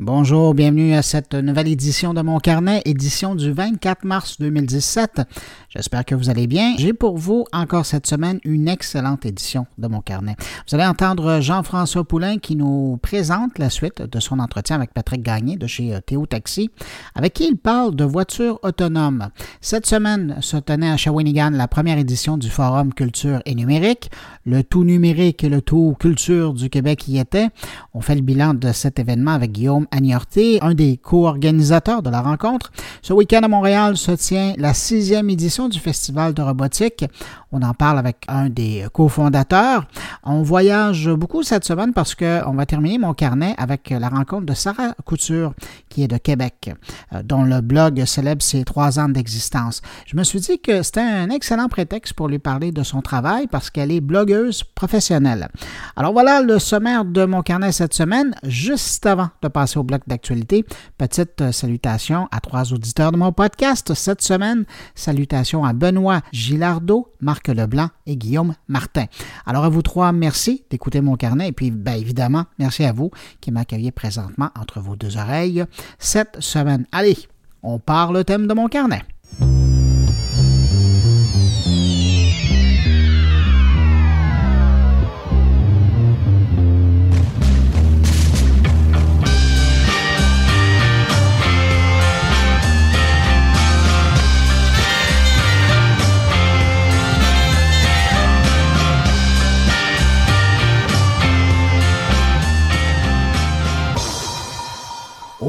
Bonjour, bienvenue à cette nouvelle édition de mon carnet, édition du 24 mars 2017. J'espère que vous allez bien. J'ai pour vous encore cette semaine une excellente édition de mon carnet. Vous allez entendre Jean-François Poulain qui nous présente la suite de son entretien avec Patrick Gagné de chez euh, Théo Taxi, avec qui il parle de voitures autonomes. Cette semaine se tenait à Shawinigan la première édition du Forum Culture et Numérique. Le tout numérique et le tout culture du Québec y était. On fait le bilan de cet événement avec Guillaume Agnorté, un des co-organisateurs de la rencontre. Ce week-end à Montréal se tient la sixième édition du Festival de robotique. On en parle avec un des cofondateurs. On voyage beaucoup cette semaine parce qu'on va terminer mon carnet avec la rencontre de Sarah Couture, qui est de Québec, euh, dont le blog célèbre ses trois ans d'existence. Je me suis dit que c'était un excellent prétexte pour lui parler de son travail parce qu'elle est blogueuse professionnelle. Alors voilà le sommaire de mon carnet cette semaine. Juste avant de passer au bloc d'actualité, petite salutation à trois auditeurs de mon podcast cette semaine. Salutations à Benoît Gilardo, Marc Marc Leblanc et Guillaume Martin. Alors à vous trois, merci d'écouter mon carnet et puis bien évidemment, merci à vous qui m'accueillez présentement entre vos deux oreilles cette semaine. Allez, on part le thème de mon carnet.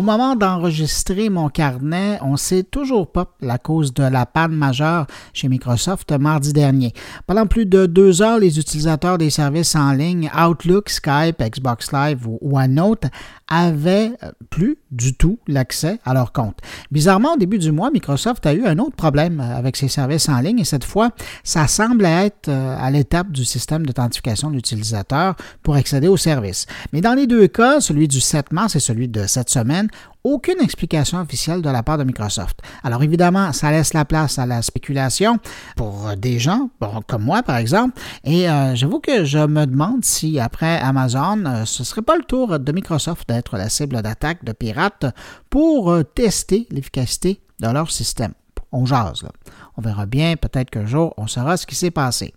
Moment d'enregistrer mon carnet, on ne sait toujours pas la cause de la panne majeure chez Microsoft mardi dernier. Pendant plus de deux heures, les utilisateurs des services en ligne Outlook, Skype, Xbox Live ou OneNote avaient euh, plus du tout l'accès à leur compte. Bizarrement, au début du mois, Microsoft a eu un autre problème avec ses services en ligne et cette fois, ça semble être euh, à l'étape du système d'authentification de l'utilisateur pour accéder au service. Mais dans les deux cas, celui du 7 mars et celui de cette semaine, aucune explication officielle de la part de Microsoft. Alors évidemment, ça laisse la place à la spéculation pour des gens, comme moi par exemple, et euh, j'avoue que je me demande si après Amazon, euh, ce ne serait pas le tour de Microsoft d'être la cible d'attaque de pirates pour euh, tester l'efficacité de leur système. On jase. On verra bien, peut-être qu'un jour, on saura ce qui s'est passé.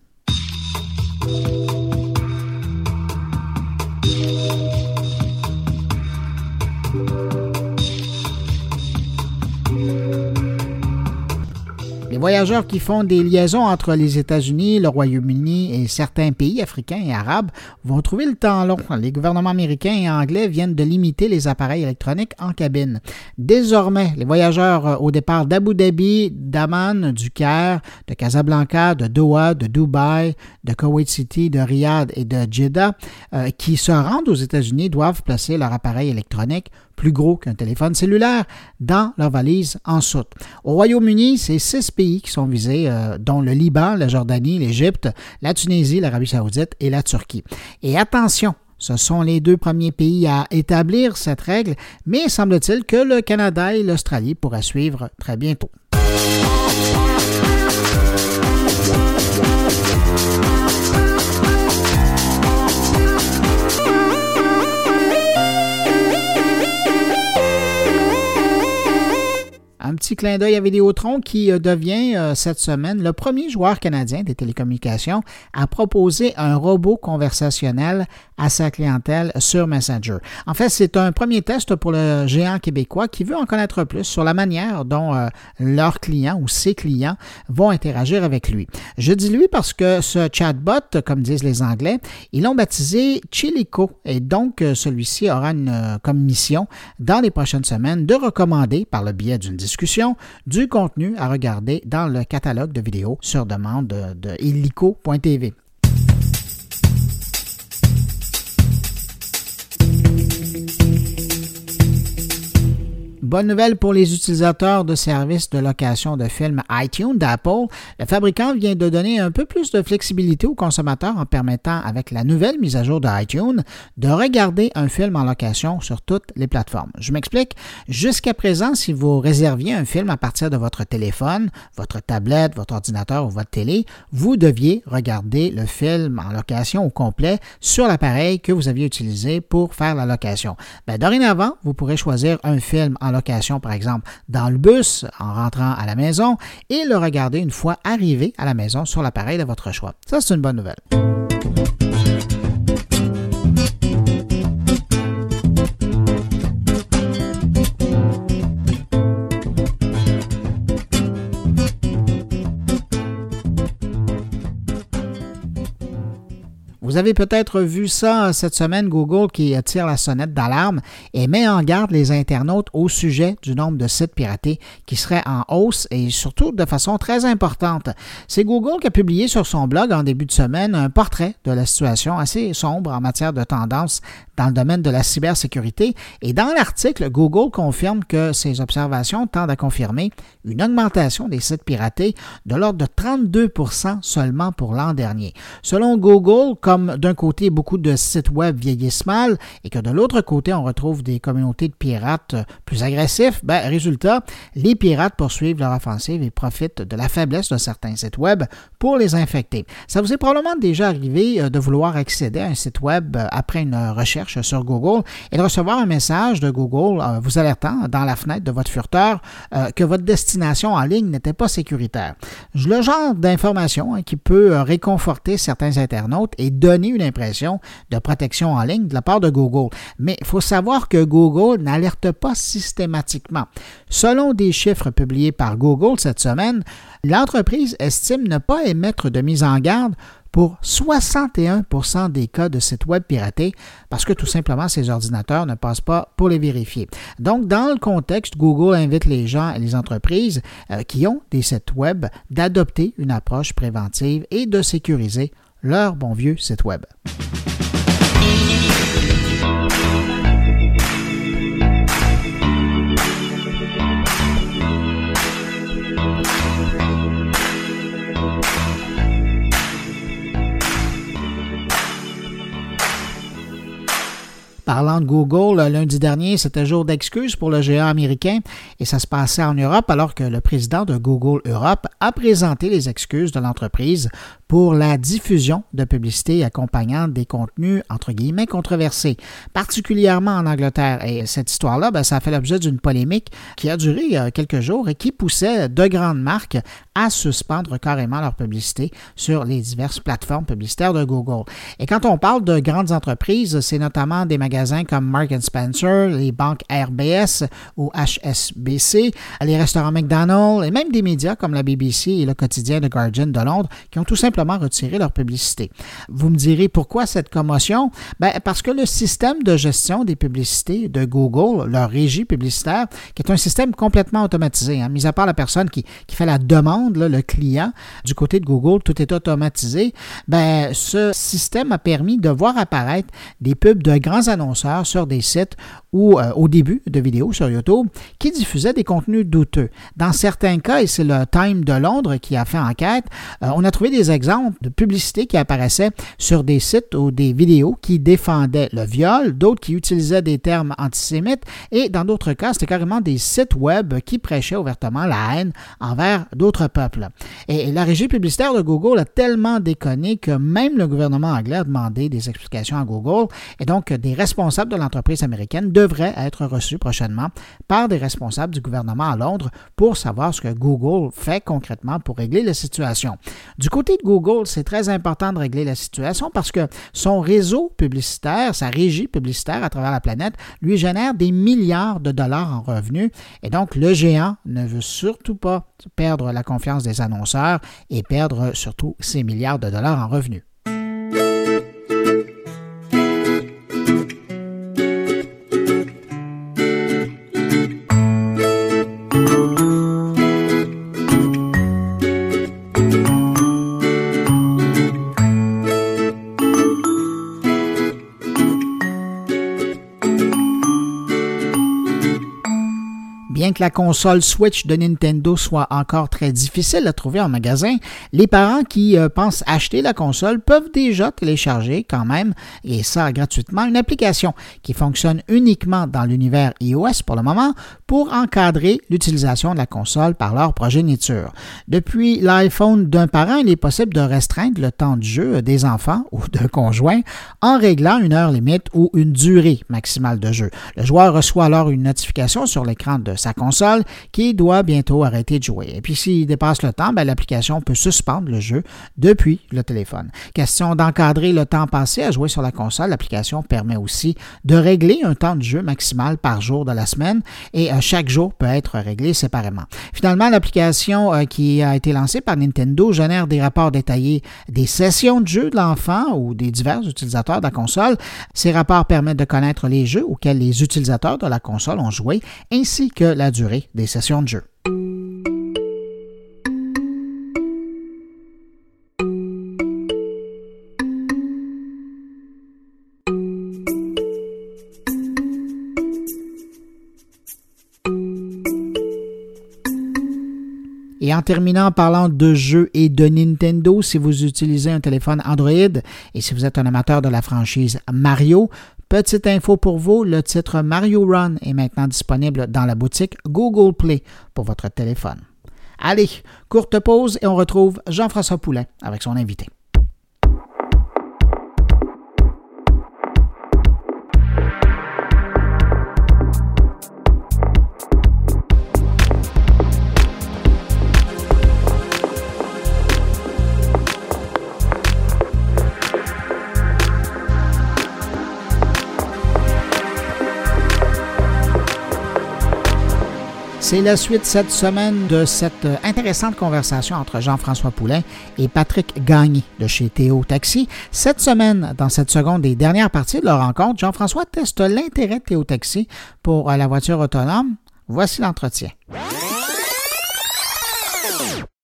Voyageurs qui font des liaisons entre les États-Unis, le Royaume-Uni et certains pays africains et arabes vont trouver le temps long. Les gouvernements américains et anglais viennent de limiter les appareils électroniques en cabine. Désormais, les voyageurs euh, au départ d'Abu Dhabi, d'Amman, du Caire, de Casablanca, de Doha, de Dubaï, de Kuwait City, de Riyad et de Jeddah euh, qui se rendent aux États-Unis doivent placer leur appareil électronique plus gros qu'un téléphone cellulaire, dans leur valise en soute. Au Royaume-Uni, c'est six pays qui sont visés, euh, dont le Liban, la Jordanie, l'Égypte, la Tunisie, l'Arabie saoudite et la Turquie. Et attention, ce sont les deux premiers pays à établir cette règle, mais semble-t-il que le Canada et l'Australie pourraient suivre très bientôt. Un petit clin d'œil à Vidéotron qui euh, devient euh, cette semaine le premier joueur canadien des télécommunications à proposer un robot conversationnel à sa clientèle sur Messenger. En fait, c'est un premier test pour le géant québécois qui veut en connaître plus sur la manière dont euh, leurs clients ou ses clients vont interagir avec lui. Je dis lui parce que ce chatbot, comme disent les Anglais, ils l'ont baptisé Chilico et donc celui-ci aura une, comme mission dans les prochaines semaines de recommander par le biais d'une discussion du contenu à regarder dans le catalogue de vidéos sur demande de, illico.tv. bonne nouvelle pour les utilisateurs de services de location de films iTunes d'Apple. Le fabricant vient de donner un peu plus de flexibilité aux consommateurs en permettant, avec la nouvelle mise à jour de iTunes, de regarder un film en location sur toutes les plateformes. Je m'explique. Jusqu'à présent, si vous réserviez un film à partir de votre téléphone, votre tablette, votre ordinateur ou votre télé, vous deviez regarder le film en location au complet sur l'appareil que vous aviez utilisé pour faire la location. Ben, dorénavant, vous pourrez choisir un film en location, par exemple, dans le bus en rentrant à la maison et le regarder une fois arrivé à la maison sur l'appareil de votre choix. Ça, c'est une bonne nouvelle. Avez peut-être vu ça cette semaine, Google qui tire la sonnette d'alarme et met en garde les internautes au sujet du nombre de sites piratés qui seraient en hausse et surtout de façon très importante. C'est Google qui a publié sur son blog en début de semaine un portrait de la situation assez sombre en matière de tendance dans le domaine de la cybersécurité. Et dans l'article, Google confirme que ces observations tendent à confirmer une augmentation des sites piratés de l'ordre de 32% seulement pour l'an dernier. Selon Google, comme d'un côté beaucoup de sites web vieillissent mal et que de l'autre côté on retrouve des communautés de pirates plus agressifs, ben, résultat, les pirates poursuivent leur offensive et profitent de la faiblesse de certains sites web pour les infecter. Ça vous est probablement déjà arrivé euh, de vouloir accéder à un site web euh, après une recherche sur Google et de recevoir un message de Google euh, vous alertant dans la fenêtre de votre furteur que votre destination en ligne n'était pas sécuritaire. Le genre d'information hein, qui peut réconforter certains internautes et une impression de protection en ligne de la part de Google. Mais il faut savoir que Google n'alerte pas systématiquement. Selon des chiffres publiés par Google cette semaine, l'entreprise estime ne pas émettre de mise en garde pour 61% des cas de sites web piratés parce que tout simplement ces ordinateurs ne passent pas pour les vérifier. Donc, dans le contexte, Google invite les gens et les entreprises euh, qui ont des sites web d'adopter une approche préventive et de sécuriser leur bon vieux site web. Parlant de Google, lundi dernier, c'était jour d'excuses pour le géant américain et ça se passait en Europe alors que le président de Google Europe a présenté les excuses de l'entreprise pour la diffusion de publicités accompagnant des contenus entre guillemets controversés, particulièrement en Angleterre. Et cette histoire-là, ben, ça a fait l'objet d'une polémique qui a duré euh, quelques jours et qui poussait de grandes marques à suspendre carrément leur publicité sur les diverses plateformes publicitaires de Google. Et quand on parle de grandes entreprises, c'est notamment des magasins comme Mark Spencer, les banques RBS ou HSBC, les restaurants McDonald's et même des médias comme la BBC et le quotidien The Guardian de Londres qui ont tout simplement retirer leur publicité. Vous me direz pourquoi cette commotion? Ben, parce que le système de gestion des publicités de Google, leur régie publicitaire, qui est un système complètement automatisé, hein, mis à part la personne qui, fait la demande, le client, du côté de Google, tout est automatisé, ben, ce système a permis de voir apparaître des pubs de grands annonceurs sur des sites ou euh, au début de vidéos sur YouTube qui diffusaient des contenus douteux. Dans certains cas, et c'est le Time de Londres qui a fait enquête, euh, on a trouvé des exemples de publicités qui apparaissaient sur des sites ou des vidéos qui défendaient le viol, d'autres qui utilisaient des termes antisémites et dans d'autres cas, c'était carrément des sites web qui prêchaient ouvertement la haine envers d'autres peuples. Et la régie publicitaire de Google a tellement déconné que même le gouvernement anglais a demandé des explications à Google et donc des responsables de l'entreprise américaine devrait être reçu prochainement par des responsables du gouvernement à Londres pour savoir ce que Google fait concrètement pour régler la situation. Du côté de Google, c'est très important de régler la situation parce que son réseau publicitaire, sa régie publicitaire à travers la planète, lui génère des milliards de dollars en revenus et donc le géant ne veut surtout pas perdre la confiance des annonceurs et perdre surtout ses milliards de dollars en revenus. Que la console Switch de Nintendo soit encore très difficile à trouver en magasin, les parents qui euh, pensent acheter la console peuvent déjà télécharger quand même, et ça gratuitement, une application qui fonctionne uniquement dans l'univers iOS pour le moment pour encadrer l'utilisation de la console par leur progéniture. Depuis l'iPhone d'un parent, il est possible de restreindre le temps de jeu des enfants ou d'un conjoint en réglant une heure limite ou une durée maximale de jeu. Le joueur reçoit alors une notification sur l'écran de sa console qui doit bientôt arrêter de jouer. Et puis s'il dépasse le temps, ben, l'application peut suspendre le jeu depuis le téléphone. Question d'encadrer le temps passé à jouer sur la console, l'application permet aussi de régler un temps de jeu maximal par jour de la semaine et euh, chaque jour peut être réglé séparément. Finalement, l'application euh, qui a été lancée par Nintendo génère des rapports détaillés des sessions de jeu de l'enfant ou des divers utilisateurs de la console. Ces rapports permettent de connaître les jeux auxquels les utilisateurs de la console ont joué ainsi que la durée des sessions de jeu. Et en terminant en parlant de jeux et de Nintendo, si vous utilisez un téléphone Android et si vous êtes un amateur de la franchise Mario, petite info pour vous, le titre Mario Run est maintenant disponible dans la boutique Google Play pour votre téléphone. Allez, courte pause et on retrouve Jean-François Poulet avec son invité. C'est la suite cette semaine de cette euh, intéressante conversation entre Jean-François Poulain et Patrick Gagné de chez Théo Taxi. Cette semaine, dans cette seconde et dernière partie de leur rencontre, Jean-François teste l'intérêt de Théo Taxi pour euh, la voiture autonome. Voici l'entretien.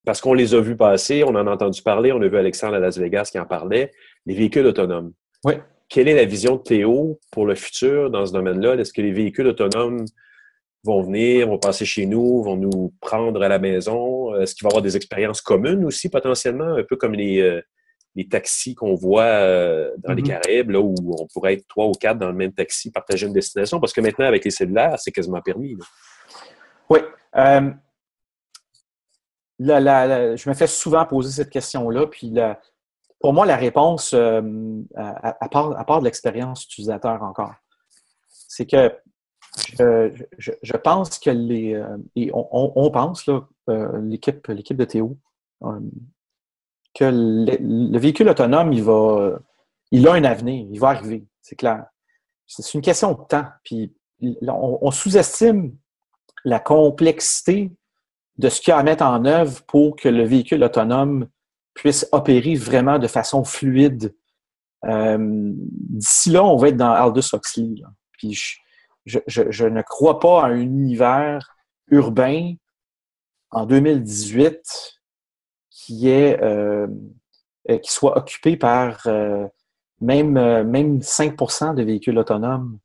Parce qu'on les a vus passer, on en a entendu parler, on a vu Alexandre à Las Vegas qui en parlait, les véhicules autonomes. Oui. Quelle est la vision de Théo pour le futur dans ce domaine-là? Est-ce que les véhicules autonomes vont venir, vont passer chez nous, vont nous prendre à la maison? Est-ce qu'il va y avoir des expériences communes aussi potentiellement, un peu comme les, euh, les taxis qu'on voit euh, dans les Mm-hmm. Caraïbes, là, où on pourrait être trois ou quatre dans le même taxi, partager une destination? Parce que maintenant, avec les cellulaires, c'est quasiment permis. là. Oui. Euh, la- la- la- je me fais souvent poser cette question-là. Puis pour moi, la réponse, à, à part, à part de l'expérience utilisateur encore, c'est que je, je- pense que les. euh, et on, on- pense, là, euh, l'équipe, l'équipe de Théo, euh, que le, le véhicule autonome, il va. Il a un avenir, il va arriver, c'est clair. C'est une question de temps. Puis on- sous-estime la complexité de ce qu'il y a à mettre en œuvre pour que le véhicule autonome puisse opérer vraiment de façon fluide. Euh, D'ici là, on va être dans Aldous Huxley. là. Puis je, je- ne crois pas à un univers urbain en 2018 qui est euh, euh, qui soit occupé par euh, même, même 5% de véhicules autonomes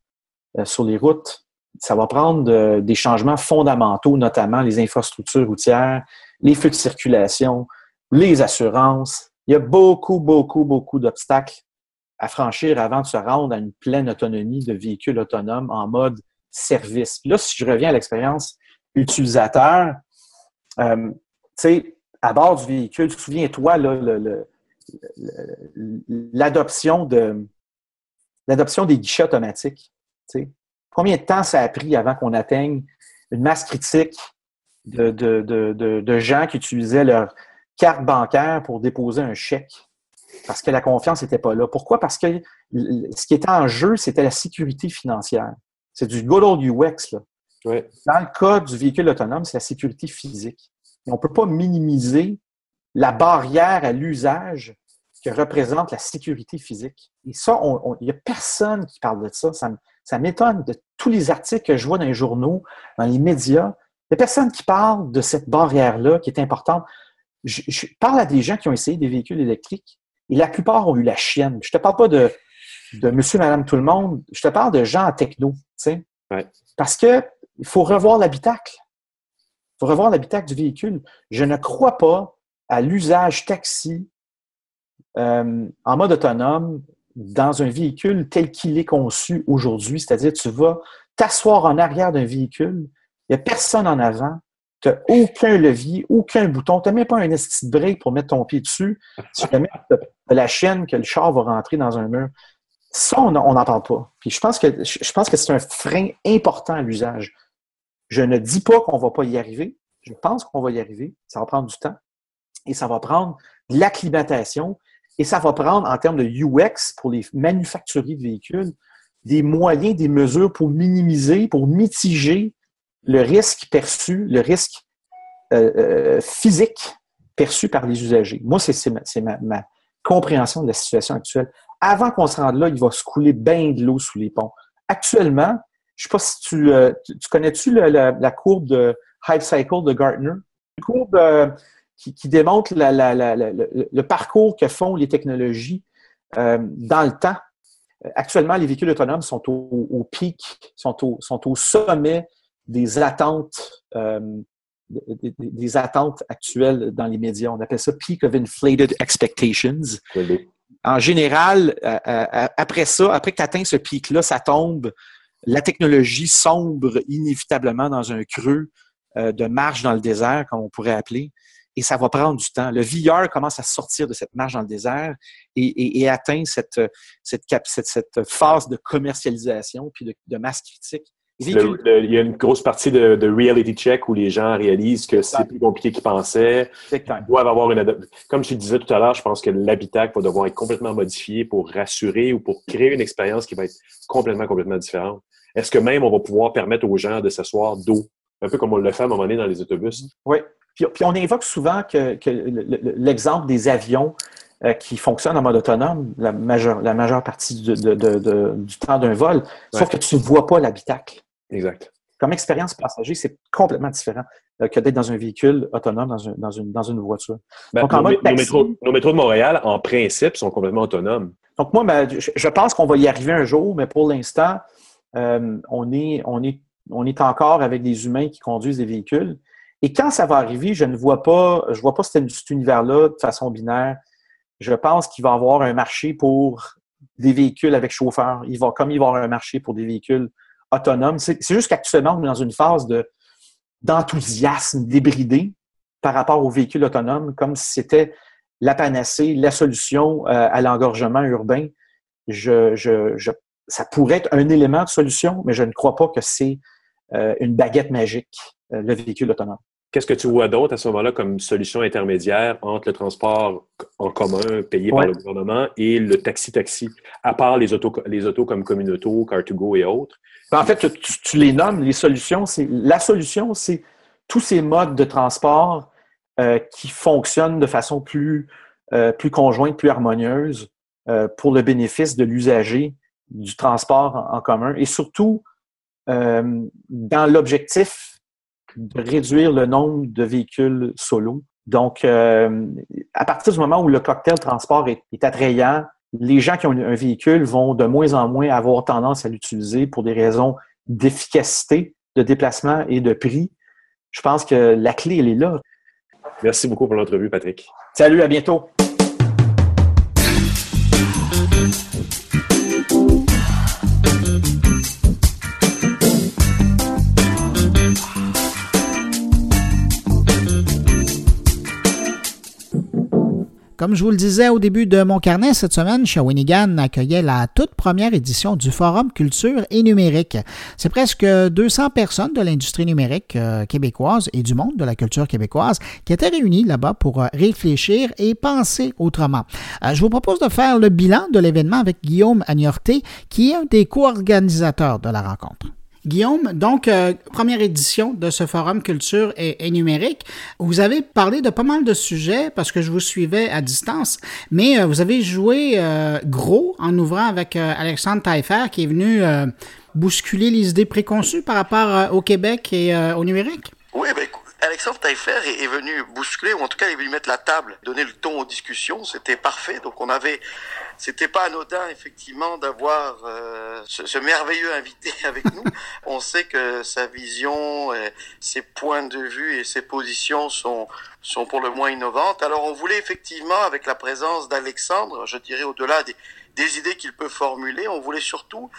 sur les routes ça va prendre des changements fondamentaux, notamment les infrastructures routières, les feux de circulation, les assurances. Il y a beaucoup, beaucoup, beaucoup d'obstacles à franchir avant de se rendre à une pleine autonomie de véhicules autonomes en mode service. Là, si je reviens à l'expérience utilisateur, euh, tu sais, à bord du véhicule, souviens-toi, l'adoption de l'adoption des guichets automatiques. tu sais. Combien de temps ça a pris avant qu'on atteigne une masse critique de, de gens qui utilisaient leur carte bancaire pour déposer un chèque? Parce que la confiance n'était pas là. Pourquoi? Parce que ce qui était en jeu, c'était la sécurité financière. C'est du good old UX. Là. Dans le cas du véhicule autonome, c'est la sécurité physique. Et on ne peut pas minimiser la barrière à l'usage que représente la sécurité physique. Et ça, il n'y a personne qui parle de ça. Ça, m'étonne de tous les articles que je vois dans les journaux, dans les médias. Il n'y a personne qui parle de cette barrière-là qui est importante. Je, je parle à des gens qui ont essayé des véhicules électriques et la plupart ont eu la chienne. Je ne te parle pas de, de monsieur, madame, tout le monde. Je te parle de gens en techno. tu sais. Ouais. Parce que il faut revoir l'habitacle. faut revoir l'habitacle du véhicule. Je ne crois pas à l'usage taxi euh, en mode autonome dans un véhicule tel qu'il est conçu aujourd'hui. C'est-à-dire, tu vas t'asseoir en arrière d'un véhicule, il n'y a personne en avant, tu n'as aucun levier, aucun bouton, tu n'as même pas un esti de break pour mettre ton pied dessus. Tu as la chaîne que le char va rentrer dans un mur. Ça, on n'en parle pas. Puis je pense que, je pense que c'est un frein important à l'usage. Je ne dis pas qu'on ne va pas y arriver. Je pense qu'on va y arriver. Ça va prendre du temps. Et ça va prendre de l'acclimatation. Et ça va prendre, en termes de UX, pour les manufacturiers de véhicules, des moyens, des mesures pour minimiser, pour mitiger le risque perçu, le risque euh, euh, physique perçu par les usagers. Moi, c'est ma, ma, compréhension de la situation actuelle. Avant qu'on se rende là, il va se couler bien de l'eau sous les ponts. Actuellement, je ne sais pas si tu, euh, tu, connais-tu la, courbe de Hype Cycle de Gartner? Une courbe euh, qui, démontre le, parcours que font les technologies euh, dans le temps. Actuellement, les véhicules autonomes sont au, pic, sont au, sont au, sommet des attentes, des, attentes actuelles dans les médias. On appelle ça peak of inflated expectations. En général, après ça, après que tu atteins ce pic-là, ça tombe la technologie sombre inévitablement dans un creux euh, de marche dans le désert, comme on pourrait appeler, et ça va prendre du temps. Le VR commence à sortir de cette marche dans le désert et, atteint cette, cette, cette, phase de commercialisation puis de, masse critique. Il y a une grosse partie de, reality check où les gens réalisent que c'est plus compliqué qu'ils pensaient. Ils doivent avoir une Comme je disais tout à l'heure, je pense que l'habitacle va devoir être complètement modifié pour rassurer ou pour créer une expérience qui va être complètement, complètement différente. Est-ce que même on va pouvoir permettre aux gens de s'asseoir dos, un peu comme on le fait à un moment donné dans les autobus? Oui. Puis, on évoque souvent que, l'exemple des avions euh, qui fonctionnent en mode autonome la majeure, la majeure partie du temps d'un vol, sauf que tu ne vois pas l'habitacle. Exact. Comme expérience passager, c'est complètement différent euh, que d'être dans un véhicule autonome, dans, une, dans une, voiture. Ben, Donc, en nos, mode métros, nos, métros, de Montréal, en principe, sont complètement autonomes. Donc, moi, ben, je pense qu'on va y arriver un jour, mais pour l'instant, euh, on, est, on, est, on est encore avec des humains qui conduisent des véhicules. Et quand ça va arriver, je ne vois pas, je vois pas cet, univers-là de façon binaire. Je pense qu'il va y avoir un marché pour des véhicules avec chauffeur. Il va, comme il va y avoir un marché pour des véhicules autonomes. C'est juste qu'actuellement, on est dans une phase de, d'enthousiasme débridé par rapport aux véhicules autonomes, comme si c'était la panacée, la solution euh, à l'engorgement urbain. Je, je, je, ça pourrait être un élément de solution, mais je ne crois pas que c'est euh, une baguette magique, euh, le véhicule autonome. Qu'est-ce que tu vois d'autre à ce moment-là comme solution intermédiaire entre le transport en commun payé par le gouvernement et le taxi-taxi, à part les autos, les autos comme Communauto, Car2Go et autres? Ben, en fait, tu, les nommes, les solutions. C'est La solution, c'est tous ces modes de transport euh, qui fonctionnent de façon plus, plus conjointe, plus harmonieuse pour le bénéfice de l'usager du transport en, commun et surtout euh, dans l'objectif de réduire le nombre de véhicules solo. Donc, euh, à partir du moment où le cocktail transport est, attrayant, les gens qui ont un véhicule vont de moins en moins avoir tendance à l'utiliser pour des raisons d'efficacité, de déplacement et de prix. Je pense que la clé, elle est là. Merci beaucoup pour l'entrevue, Patrick. Salut, à bientôt. Comme je vous le disais au début de mon carnet, cette semaine, Shawinigan accueillait la toute première édition du Forum Culture et Numérique. C'est presque 200 personnes de l'industrie numérique euh, québécoise et du monde de la culture québécoise qui étaient réunies là-bas pour euh, réfléchir et penser autrement. Euh, je vous propose de faire le bilan de l'événement avec Guillaume Agnorté, qui est un des co-organisateurs de la rencontre. Guillaume, donc, euh, première édition de ce forum culture et, numérique. Vous avez parlé de pas mal de sujets parce que je vous suivais à distance, mais euh, vous avez joué euh, gros en ouvrant avec Alexandre Taillefer qui est venu bousculer les idées préconçues par rapport au Québec et au numérique. Oui, ben, Alexandre Taillefer est, venu bousculer, ou en tout cas il est venu mettre la table, donner le ton aux discussions. C'était parfait. Donc on avait, c'était pas anodin effectivement d'avoir euh, ce, merveilleux invité avec nous. on sait que sa vision, ses points de vue et ses positions sont sont pour le moins innovantes. Alors on voulait effectivement, avec la présence d'Alexandre, je dirais au-delà des des idées qu'il peut formuler. On voulait surtout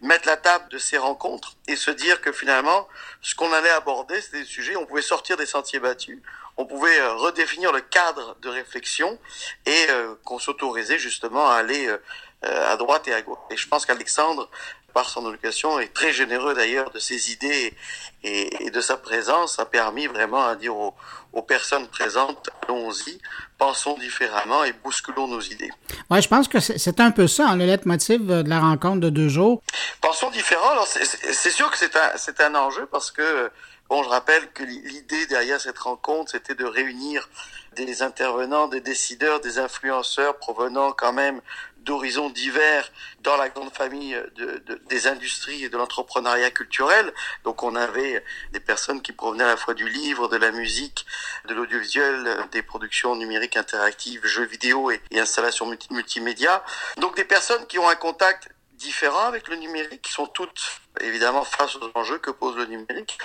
mettre la table de ces rencontres et se dire que finalement, ce qu'on allait aborder, c'était des sujets, on pouvait sortir des sentiers battus, on pouvait euh, redéfinir le cadre de réflexion et euh, qu'on s'autorisait justement à aller euh, à droite et à gauche. Et je pense qu'Alexandre par son éducation, est très généreux d'ailleurs de ses idées et, de sa présence, a permis vraiment à dire aux, personnes présentes, allons-y, pensons différemment et bousculons nos idées. Oui, je pense que c'est un peu ça, hein, le leitmotiv de la rencontre de deux jours. Pensons différent, alors c'est sûr que c'est un, un enjeu parce que, bon, je rappelle que l'idée derrière cette rencontre, c'était de réunir des intervenants, des décideurs, des influenceurs provenant quand même d'horizons divers dans la grande famille de, des industries et de l'entrepreneuriat culturel. Donc on avait des personnes qui provenaient à la fois du livre, de la musique, de l'audiovisuel, des productions numériques interactives, jeux vidéo et, et installations multi multimédia. Donc des personnes qui ont un contact différents avec le numérique, qui sont toutes évidemment face aux enjeux que pose le numérique,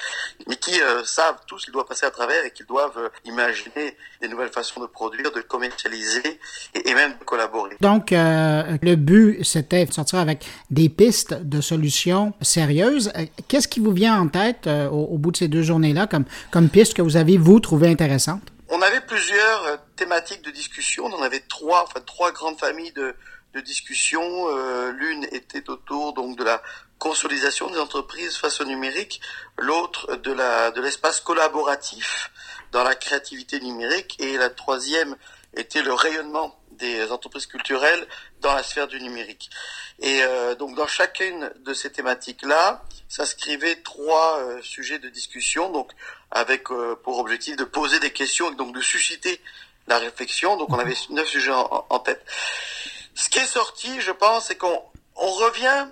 mais qui euh, savent tous qu'ils doivent passer à travers et qu'ils doivent euh, imaginer des nouvelles façons de produire, de commercialiser et, même de collaborer. Donc, euh, le but, c'était de sortir avec des pistes de solutions sérieuses. Qu'est-ce qui vous vient en tête au, bout de ces deux journées-là comme, comme piste que vous avez, vous, trouvé intéressante? On avait plusieurs thématiques de discussion. On avait trois, enfin, trois grandes familles de, de discussion. Euh, l'une était autour donc de la consolidation des entreprises face au numérique, l'autre de la de l'espace collaboratif dans la créativité numérique et la troisième était le rayonnement des entreprises culturelles dans la sphère du numérique. Et euh, donc dans chacune de ces thématiques-là, s'inscrivaient trois euh, sujets de discussion, donc avec pour objectif de poser des questions et donc de susciter la réflexion. Donc on avait neuf sujets en tête. Ce qui est sorti, je pense, c'est qu'on on revient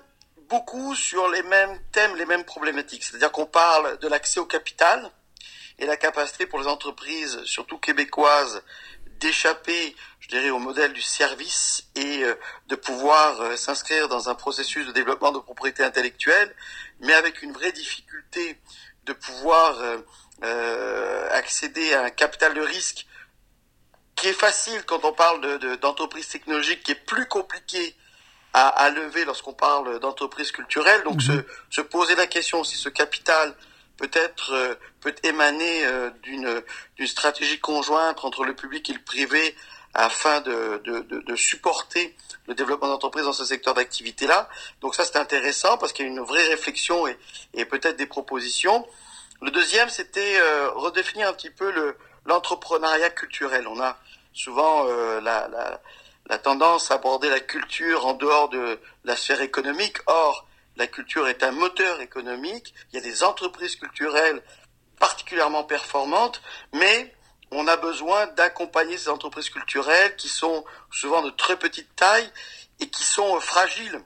beaucoup sur les mêmes thèmes, les mêmes problématiques. C'est-à-dire qu'on parle de l'accès au capital et la capacité pour les entreprises, surtout québécoises, d'échapper, je dirais, au modèle du service et euh, de pouvoir euh, s'inscrire dans un processus de développement de propriété intellectuelle, mais avec une vraie difficulté de pouvoir euh, accéder à un capital de risque qui est facile quand on parle d'entreprise de, technologique, qui est plus compliqué à, à lever lorsqu'on parle d'entreprise culturelle. Donc mhm. se, se, poser la question si ce capital peut-être euh, peut émaner euh, d'une d'une stratégie conjointe entre le public et le privé afin de, de, de, de supporter le développement d'entreprise dans ce secteur d'activité-là. Donc ça, c'est intéressant parce qu'il y a une vraie réflexion et, et peut-être des propositions. Le deuxième, c'était euh, redéfinir un petit peu le, l'entrepreneuriat culturel. On a souvent euh, la, la, la, tendance à aborder la culture en dehors de la sphère économique. Or, la culture est un moteur économique. Il y a des entreprises culturelles particulièrement performantes, mais on a besoin d'accompagner ces entreprises culturelles qui sont souvent de très petite taille et qui sont fragiles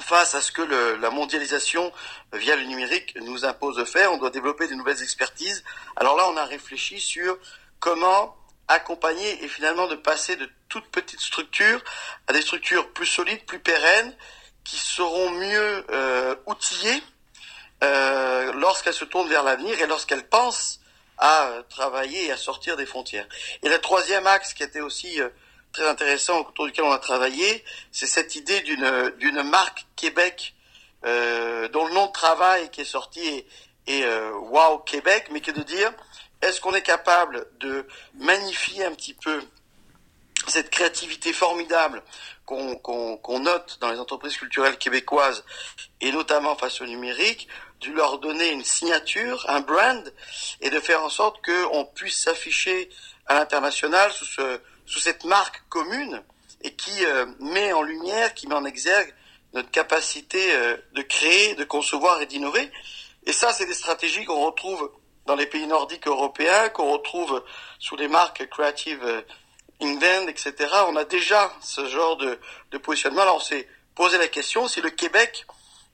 face à ce que le, la mondialisation via le numérique nous impose de faire. On doit développer de nouvelles expertises. Alors là, on a réfléchi sur comment accompagner et finalement de passer de toutes petites structures à des structures plus solides, plus pérennes, qui seront mieux euh, outillées euh, lorsqu'elles se tournent vers l'avenir et lorsqu'elles pensent à travailler et à sortir des frontières. Et le troisième axe qui était aussi euh, très intéressant autour duquel on a travaillé, c'est cette idée d'une d'une marque Québec euh, dont le nom de travail qui est sorti est, est euh, Wow Québec, mais qui est de dire est-ce qu'on est capable de magnifier un petit peu cette créativité formidable qu'on note dans les entreprises culturelles québécoises et notamment face au numérique, de leur donner une signature, un brand, et de faire en sorte qu'on puisse s'afficher à l'international sous cette marque commune et qui euh, met en lumière, qui met en exergue notre capacité euh, de créer, de concevoir et d'innover. Et ça, c'est des stratégies qu'on retrouve dans les pays nordiques européens, qu'on retrouve sous les marques Creative England, etc. On a déjà ce genre de, de positionnement. Alors on s'est posé la question si le Québec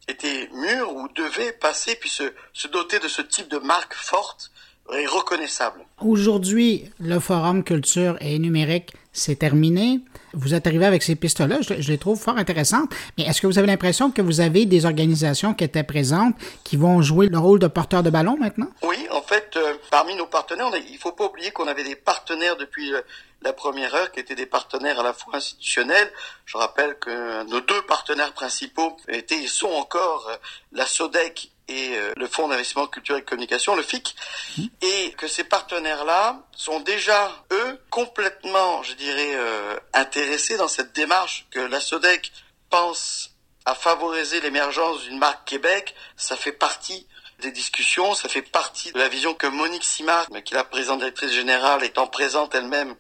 était mûr ou devait passer puis se, se doter de ce type de marque forte et reconnaissable. Aujourd'hui, le forum culture et numérique, c'est terminé. Vous êtes arrivé avec ces pistes-là, je, les trouve fort intéressantes, mais est-ce que vous avez l'impression que vous avez des organisations qui étaient présentes qui vont jouer le rôle de porteur de ballon maintenant? Oui, en fait, euh, parmi nos partenaires, il ne faut pas oublier qu'on avait des partenaires depuis euh, la première heure qui étaient des partenaires à la fois institutionnels. Je rappelle que nos deux partenaires principaux étaient et sont encore euh, la SODEC et euh, le Fonds d'investissement culturel et communication, le FIC, mmh. et que ces partenaires-là sont déjà, eux, complètement, je dirais, euh, intéressés dans cette démarche que la SODEC pense à favoriser l'émergence d'une marque Québec. Ça fait partie des discussions, ça fait partie de la vision que Monique Simard, qui est la présidente directrice générale, étant présente elle-même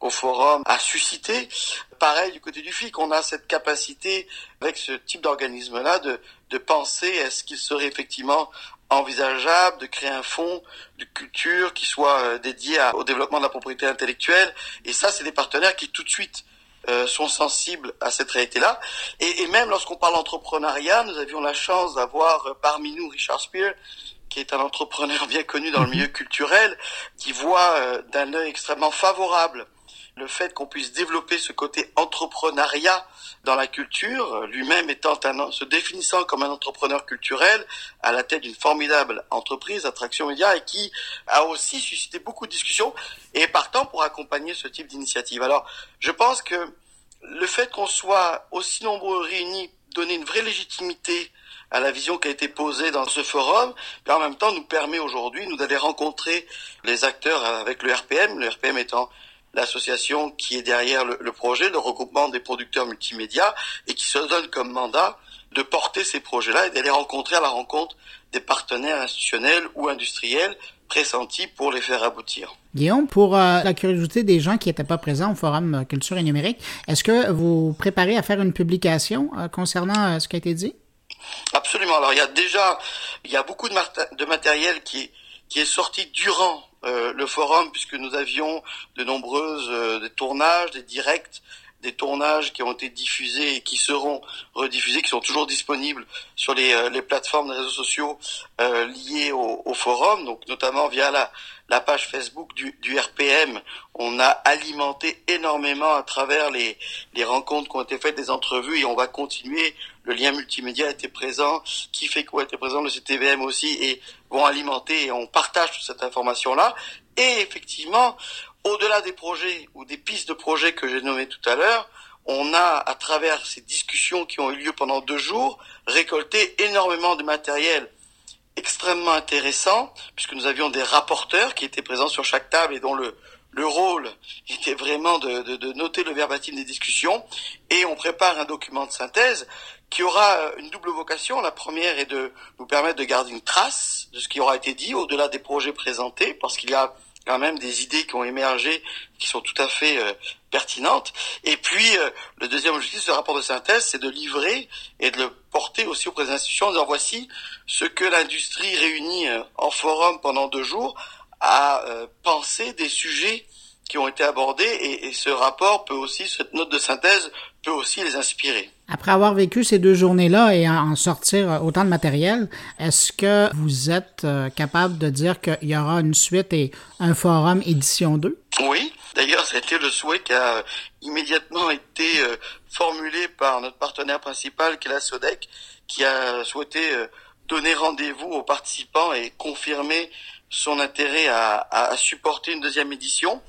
au forum a suscité. Pareil du côté du FIC, on a cette capacité avec ce type d'organisme-là de, de penser est-ce qu'il serait effectivement envisageable de créer un fonds de culture qui soit euh, dédié au développement de la propriété intellectuelle. Et ça, c'est des partenaires qui tout de suite euh, sont sensibles à cette réalité-là. Et, et, même lorsqu'on parle d'entrepreneuriat, nous avions la chance d'avoir euh, parmi nous Richard Spear, qui est un entrepreneur bien connu dans le mhm. milieu culturel, qui voit d'un œil extrêmement favorable le fait qu'on puisse développer ce côté entrepreneuriat dans la culture, lui-même étant un, se définissant comme un entrepreneur culturel à la tête d'une formidable entreprise, Attraction Média, et qui a aussi suscité beaucoup de discussions et partant pour accompagner ce type d'initiative. Alors, je pense que le fait qu'on soit aussi nombreux réunis donner une vraie légitimité à la vision qui a été posée dans ce forum, et en même temps nous permet aujourd'hui nous d'aller rencontrer les acteurs avec le RPM, le RPM étant l'association qui est derrière le, projet, le regroupement des producteurs multimédia, et qui se donne comme mandat de porter ces projets-là et d'aller rencontrer à la rencontre des partenaires institutionnels ou industriels pressentis pour les faire aboutir. Guillaume, pour euh, la curiosité des gens qui n'étaient pas présents au Forum Culture et Numérique, est-ce que vous préparez à faire une publication euh, concernant euh, ce qui a été dit? Absolument. Alors, il y a déjà, il y a beaucoup de, de matériel qui, qui est sorti durant euh, le forum puisque nous avions de nombreuses euh, des tournages, des directs, des tournages qui ont été diffusés et qui seront rediffusés, qui sont toujours disponibles sur les, euh, les plateformes des réseaux sociaux liés au, forum, donc notamment via la, la page Facebook du, du, RPM. On a alimenté énormément à travers les, les rencontres qui ont été faites, des entrevues, et on va continuer. Le lien multimédia était présent, qui fait quoi était présent, le CTVM aussi, et alimenter et on partage toute cette information-là. Et effectivement, au-delà des projets ou des pistes de projets que j'ai nommées tout à l'heure, on a, à travers ces discussions qui ont eu lieu pendant deux jours, récolté énormément de matériel extrêmement intéressant, puisque nous avions des rapporteurs qui étaient présents sur chaque table et dont le, le rôle était vraiment de, de, de, noter le verbatim des discussions. Et on prépare un document de synthèse qui aura euh, une double vocation. La première est de nous permettre de garder une trace de ce qui aura été dit au-delà des projets présentés, parce qu'il y a quand même des idées qui ont émergé qui sont tout à fait euh, pertinentes. Et puis, euh, le deuxième objectif de ce rapport de synthèse, c'est de livrer et de le porter aussi auprès des institutions en disant voici ce que l'industrie réunie euh, en forum pendant deux jours a pensé des sujets qui ont été abordés et, et ce rapport peut aussi, cette note de synthèse peut aussi les inspirer. Après avoir vécu ces deux journées-là et en sortir autant de matériel, est-ce que vous êtes euh, capable de dire qu'il y aura une suite et un forum édition 2? Oui. D'ailleurs, c'était le souhait qui a immédiatement été euh, formulé par notre partenaire principal, qui est la SODEC, qui a souhaité euh, donner rendez-vous aux participants et confirmer son intérêt à, à supporter une deuxième édition.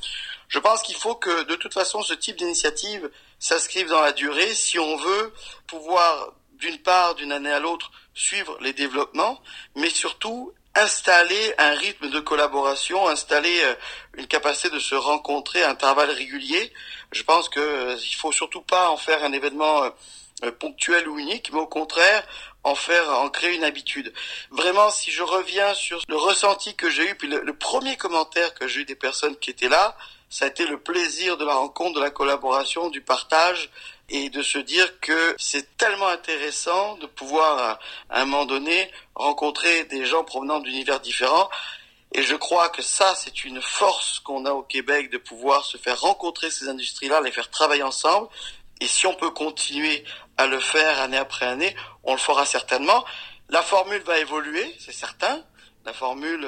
Je pense qu'il faut que, de toute façon, ce type d'initiative s'inscrivent dans la durée si on veut pouvoir, d'une part, d'une année à l'autre, suivre les développements, mais surtout installer un rythme de collaboration, installer euh, une capacité de se rencontrer à intervalles réguliers. Je pense que euh, il faut surtout pas en faire un événement euh, ponctuel ou unique, mais au contraire en faire, en créer une habitude. Vraiment, si je reviens sur le ressenti que j'ai eu, puis le premier commentaire que j'ai eu des personnes qui étaient là, ça a été le plaisir de la rencontre, de la collaboration, du partage et de se dire que c'est tellement intéressant de pouvoir à un moment donné rencontrer des gens provenant d'univers différents. Et je crois que ça, c'est une force qu'on a au Québec de pouvoir se faire rencontrer ces industries-là, les faire travailler ensemble. Et si on peut continuer à le faire année après année, on le fera certainement. La formule va évoluer, c'est certain. La formule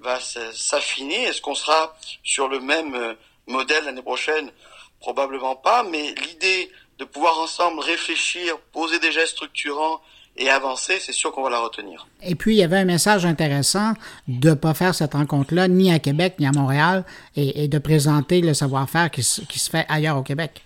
va s'affiner. Est-ce qu'on sera sur le même modèle l'année prochaine? Probablement pas, mais l'idée de pouvoir ensemble réfléchir, poser des gestes structurants et avancer, c'est sûr qu'on va la retenir. Et puis, il y avait un message intéressant de ne pas faire cette rencontre-là ni à Québec ni à Montréal et, de présenter le savoir-faire qui, qui se fait ailleurs au Québec.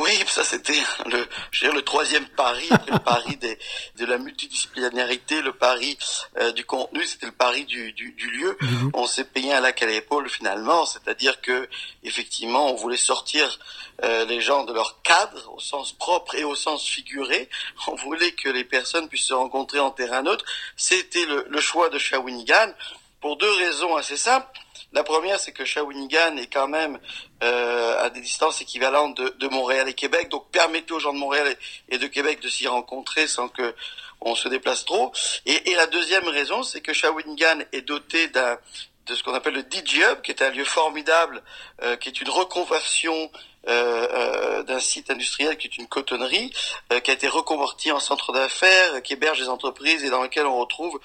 Oui, ça c'était le, je veux dire, le troisième pari, le pari des, de la multidisciplinarité, le pari euh, du contenu, c'était le pari du, du, du lieu. On s'est payé un lac à l'épaule finalement, c'est-à-dire que effectivement, on voulait sortir euh, les gens de leur cadre au sens propre et au sens figuré. On voulait que les personnes puissent se rencontrer en terrain neutre. C'était le, le choix de Shawinigan pour deux raisons assez simples. La première, c'est que Shawinigan est quand même euh, à des distances équivalentes de, Montréal et Québec, donc permettez aux gens de Montréal et de Québec de s'y rencontrer sans que on se déplace trop. Et, la deuxième raison, c'est que Shawinigan est doté de ce qu'on appelle le DJ Hub, qui est un lieu formidable, euh, qui est une reconversion euh, d'un site industriel qui est une cotonnerie, qui a été reconverti en centre d'affaires, qui héberge des entreprises et dans lequel on retrouve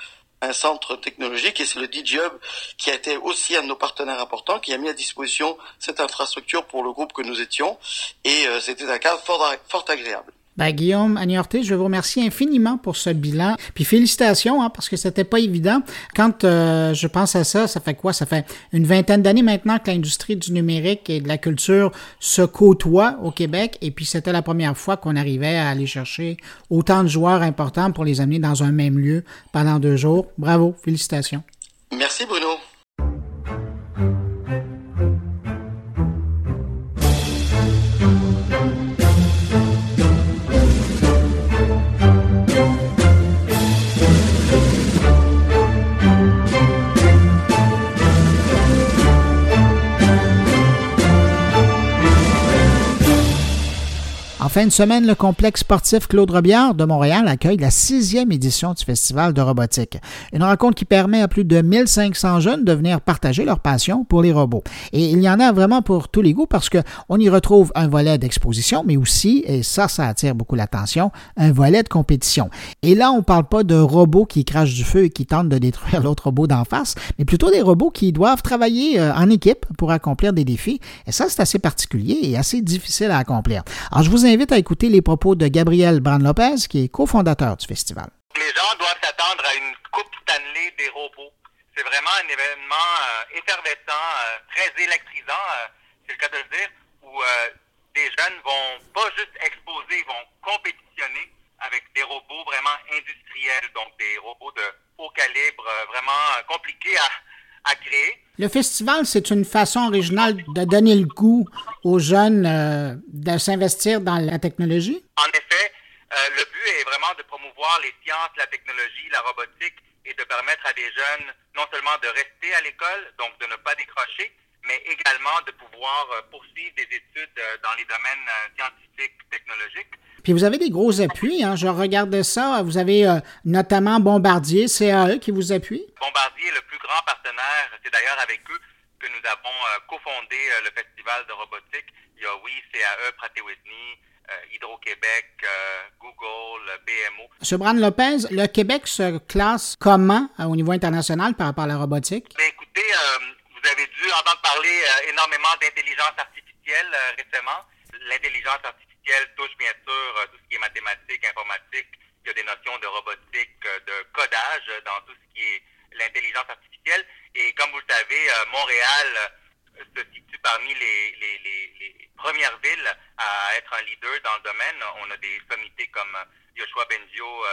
un centre technologique et c'est le DJUB qui a été aussi un de nos partenaires importants qui a mis à disposition cette infrastructure pour le groupe que nous étions et euh, c'était un cas fort, fort agréable. Ben, Guillaume Agnorté, je vous remercie infiniment pour ce bilan. Puis félicitations, hein, parce que c'était pas évident. Quand euh, je pense à ça, ça fait quoi? Ça fait une vingtaine d'années maintenant que l'industrie du numérique et de la culture se côtoient au Québec. Et puis c'était la première fois qu'on arrivait à aller chercher autant de joueurs importants pour les amener dans un même lieu pendant deux jours. Bravo, félicitations. Merci Bruno. Fin de semaine, le complexe sportif Claude Robillard de Montréal accueille la sixième édition du Festival de robotique. Une rencontre qui permet à plus de 1500 jeunes de venir partager leur passion pour les robots. Et il y en a vraiment pour tous les goûts parce qu'on y retrouve un volet d'exposition, mais aussi, et ça, ça attire beaucoup l'attention, un volet de compétition. Et là, on ne parle pas de robots qui crachent du feu et qui tentent de détruire l'autre robot d'en face, mais plutôt des robots qui doivent travailler euh, en équipe pour accomplir des défis. Et ça, c'est assez particulier et assez difficile à accomplir. Alors, je vous invite à écouter les propos de Gabriel Bran-Lopez, qui est cofondateur du festival. Les gens doivent s'attendre à une Coupe Stanley des robots. C'est vraiment un événement euh, effervescent, euh, très électrisant, euh, c'est le cas de le dire, où des jeunes vont pas juste exposer, ils vont compétitionner avec des robots vraiment industriels, donc des robots de haut calibre, vraiment compliqués à, le festival, c'est une façon originale de donner le goût aux jeunes euh, de s'investir dans la technologie? En effet, euh, le but est vraiment de promouvoir les sciences, la technologie, la robotique et de permettre à des jeunes non seulement de rester à l'école, donc de ne pas décrocher, mais également de pouvoir euh, poursuivre des études dans les domaines scientifiques, technologiques. Puis vous avez des gros appuis, hein? je regarde ça. Vous avez euh, notamment Bombardier, CAE qui vous appuie. Bombardier est le plus grand partenaire. C'est d'ailleurs avec eux que nous avons euh, cofondé euh, le festival de robotique. Il y a, oui, CAE, Pratt Whitney, Hydro-Québec, Google, BMO. Monsieur Brand Lopez, le Québec se classe comment au niveau international par rapport à la robotique? Bien, écoutez, vous avez dû entendre parler énormément d'intelligence artificielle récemment. L'intelligence artificielle touche bien sûr euh, tout ce qui est mathématiques, informatique. Il y a des notions de robotique, euh, de codage dans tout ce qui est l'intelligence artificielle. Et comme vous le savez, euh, Montréal se situe parmi les, premières villes à être un leader dans le domaine. On a des sommités comme Yoshua Benzio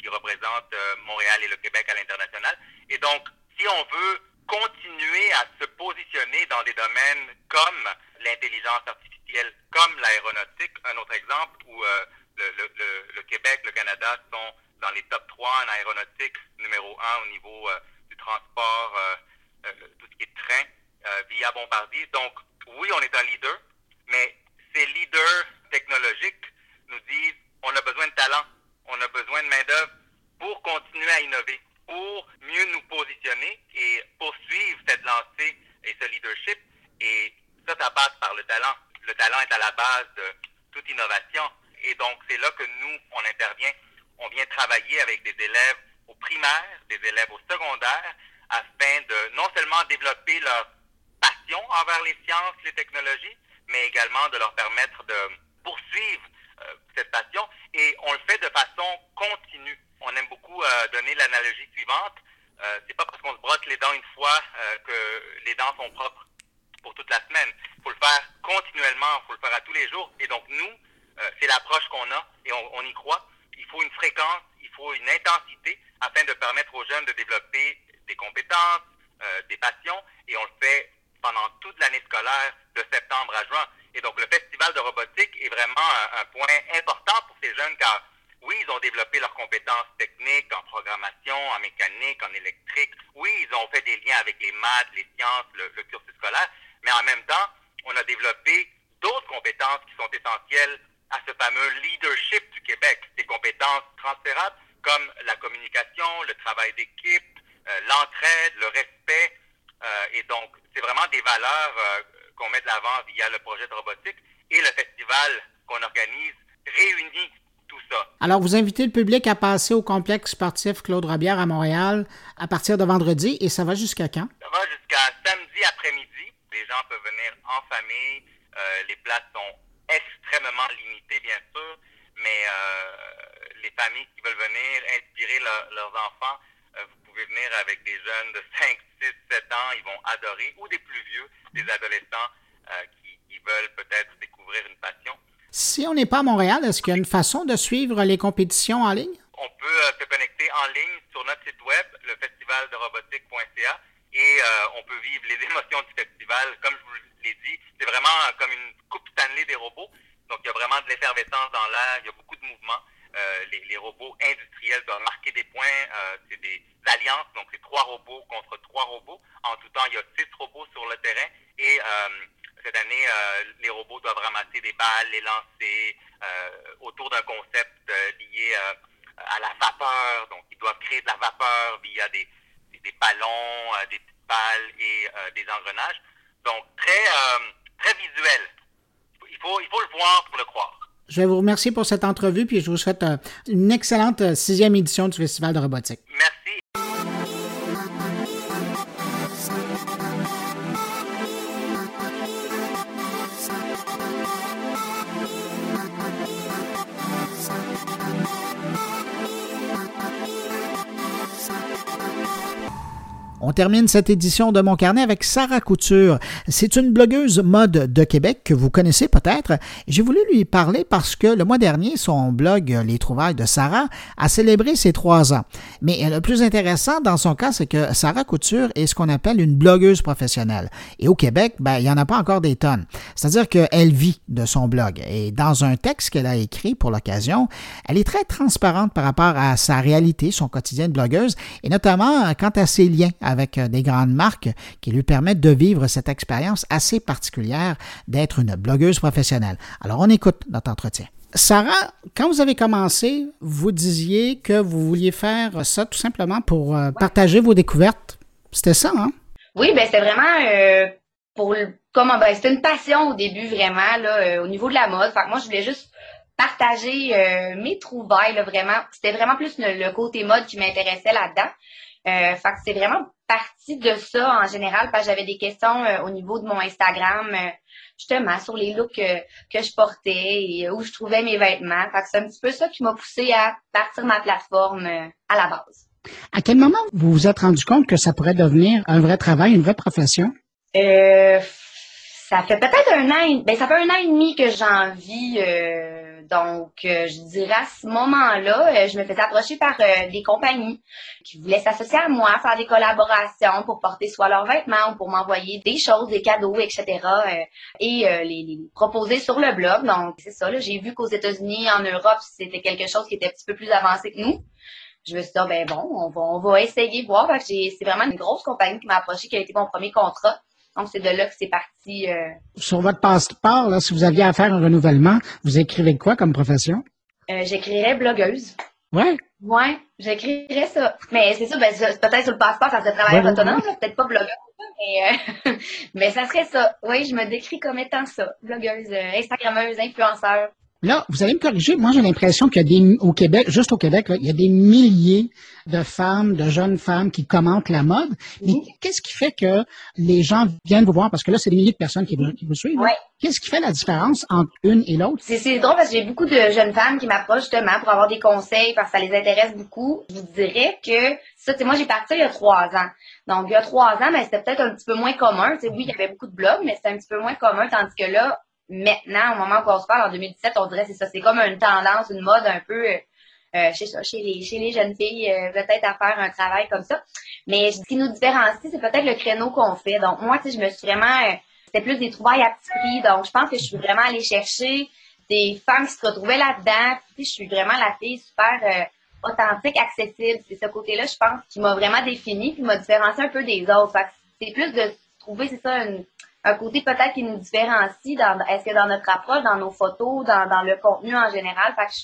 qui représente Montréal et le Québec à l'international. Et donc, si on veut continuer à se positionner dans des domaines comme l'intelligence artificielle, comme l'aéronautique, un autre exemple où euh, le, Québec, le Canada sont dans les top 3 en aéronautique, numéro 1 au niveau euh, du transport, euh, tout ce qui est train via Bombardier. Donc, oui, on est un leader, mais ces leaders technologiques nous disent on a besoin de talent, on a besoin de main-d'œuvre pour continuer à innover pour mieux nous positionner et poursuivre cette lancée et ce leadership. Et ça, ça passe par le talent. Le talent est à la base de toute innovation. Et donc, c'est là que nous, on intervient. On vient travailler avec des élèves au primaire, des élèves au afin de non seulement développer leur passion envers les sciences, les technologies, mais également de leur permettre de poursuivre euh, cette passion. Et on le fait de façon continue. On aime beaucoup euh, donner l'analogie suivante. Euh, c'est pas parce qu'on se brosse les dents une fois euh, que les dents sont propres pour toute la semaine. Il faut le faire continuellement, il faut le faire à tous les jours. Et donc nous, euh, c'est l'approche qu'on a et on, on, y croit. Il faut une fréquence, il faut une intensité afin de permettre aux jeunes de développer des compétences, euh, des passions, et on le fait pendant toute l'année scolaire de septembre à juin. Et donc le festival de robotique est vraiment un, un point important pour ces jeunes car oui, ils ont développé leurs compétences techniques en programmation, en mécanique, en électrique. Oui, ils ont fait des liens avec les maths, les sciences, le, le cursus scolaire. Mais en même temps, on a développé d'autres compétences qui sont essentielles à ce fameux leadership du Québec, des compétences transférables comme la communication, le travail d'équipe, euh, l'entraide, le respect. Euh, et donc, c'est vraiment des valeurs euh, qu'on met de l'avant via le projet de robotique et le festival qu'on organise réunit tout ça. Alors, vous invitez le public à passer au complexe sportif Claude Robière à Montréal à partir de vendredi et ça va jusqu'à quand? Ça va jusqu'à samedi après-midi. Les gens peuvent venir en famille. Euh, les places sont extrêmement limitées, bien sûr, mais euh, les familles qui veulent venir inspirer le, leurs enfants, euh, vous pouvez venir avec des jeunes de 5, 6, 7 ans, ils vont adorer, ou des plus vieux, des adolescents qui veulent peut-être découvrir une passion. Si on n'est pas à Montréal, est-ce qu'il y a une façon de suivre les compétitions en ligne? On peut euh, se connecter en ligne sur notre site web, le festivalderobotique.ca, et euh, on peut vivre les émotions du festival. Comme je vous l'ai dit, c'est vraiment comme une coupe Stanley des robots. Donc, il y a vraiment de l'effervescence dans l'air, il y a beaucoup de mouvements. Euh, les, robots industriels doivent marquer des points. Euh, c'est des alliances, donc c'est trois robots contre trois robots. En tout temps, il y a six robots sur le terrain et cette année, euh, les robots doivent ramasser des balles, les lancer euh, autour d'un concept euh, lié à la vapeur. Donc, ils doivent créer de la vapeur via des, des, des ballons, des petites balles et des engrenages. Donc, très, très visuel. Il faut, il faut le voir pour le croire. Je vais vous remercier pour cette entrevue, puis je vous souhaite une excellente sixième édition du Festival de robotique. Merci. On termine cette édition de Mon Carnet avec Sarah Couture. C'est une blogueuse mode de Québec que vous connaissez peut-être. J'ai voulu lui parler parce que le mois dernier, son blog Les Trouvailles de Sarah a célébré ses trois ans. Mais le plus intéressant dans son cas, c'est que Sarah Couture est ce qu'on appelle une blogueuse professionnelle. Et au Québec, ben, il n'y en a pas encore des tonnes. C'est-à-dire qu'elle vit de son blog. Et dans un texte qu'elle a écrit pour l'occasion, elle est très transparente par rapport à sa réalité, son quotidien de blogueuse, et notamment quant à ses liens avec des grandes marques qui lui permettent de vivre cette expérience assez particulière d'être une blogueuse professionnelle. Alors, on écoute notre entretien. Sarah, quand vous avez commencé, vous disiez que vous vouliez faire ça tout simplement pour euh, partager vos découvertes. C'était ça, hein? Oui, ben c'était vraiment euh, pour comment ben c'était une passion au début vraiment là euh, au niveau de la mode. Fait que moi je voulais juste partager euh, mes trouvailles là, vraiment. C'était vraiment plus le, le, côté mode qui m'intéressait là-dedans. Euh, fait que c'est vraiment parti de ça en général parce que j'avais des questions euh, au niveau de mon Instagram euh, justement sur les looks que, je portais et où je trouvais mes vêtements. Fait que c'est un petit peu ça qui m'a poussé à partir ma plateforme à la base. À quel moment vous vous êtes rendu compte que ça pourrait devenir un vrai travail, une vraie profession? Euh, ça fait peut-être un an, ben ça fait un an et demi que j'en vis. Euh, donc, euh, je dirais à ce moment-là, euh, je me faisais approcher par des compagnies qui voulaient s'associer à moi, faire des collaborations pour porter soit leurs vêtements ou pour m'envoyer des choses, des cadeaux, etc. et les, les, proposer sur le blog. Donc, c'est ça. J'ai vu qu'aux États-Unis, en Europe, c'était quelque chose qui était un petit peu plus avancé que nous je me suis dit, oh, ben bon, on va, on va essayer, voir. C'est vraiment une grosse compagnie qui m'a approché, qui a été mon premier contrat. Donc, c'est de là que c'est parti. Euh... Sur votre passeport, là, si vous aviez à faire un renouvellement, vous écrivez quoi comme profession? Euh, j'écrirais blogueuse. Ouais. Ouais, j'écrirais ça. Mais c'est ça, ben, peut-être sur le passeport, ça serait travailleur ouais, autonome, ouais. peut-être pas blogueuse, mais, euh, mais ça serait ça. Oui, je me décris comme étant ça. Blogueuse, Instagrammeuse, influenceur. Là, vous allez me corriger. Moi, j'ai l'impression qu'il y a des, au Québec, juste au Québec, là, il y a des milliers de femmes, de jeunes femmes qui commentent la mode. Mais qu'est-ce qui fait que les gens viennent vous voir? Parce que là, c'est des milliers de personnes qui, vous- qui vous suivent. Ouais. Qu'est-ce qui fait la différence entre une et l'autre? C'est, drôle parce que j'ai beaucoup de jeunes femmes qui m'approchent justement pour avoir des conseils parce que ça les intéresse beaucoup. Je vous dirais que ça, tu sais, moi j'ai parti il y a trois ans. Donc il y a trois ans, mais c'était peut-être un petit peu moins commun. Tu oui, il y avait beaucoup de blogs, mais c'était un petit peu moins commun, tandis que là, maintenant, au moment où on se parle, en 2017, on dirait que c'est ça. C'est comme une tendance, une mode un peu euh, euh, chez, chez, les, chez les jeunes filles, euh, peut-être à faire un travail comme ça. Mais ce qui nous différencie, c'est peut-être le créneau qu'on fait. Donc moi, tu je me suis vraiment... euh, c'était plus des trouvailles à petit prix. Donc, je pense que je suis vraiment allée chercher des femmes qui se retrouvaient là-dedans. Puis, je suis vraiment la fille super authentique, accessible. C'est ce côté-là, je pense, qui m'a vraiment défini puis m'a différencié un peu des autres. Fait c'est plus de trouver, c'est ça, une- un côté peut-être qui nous différencie. Dans, est-ce que dans notre approche, dans nos photos, dans, dans le contenu en général? Fait que je,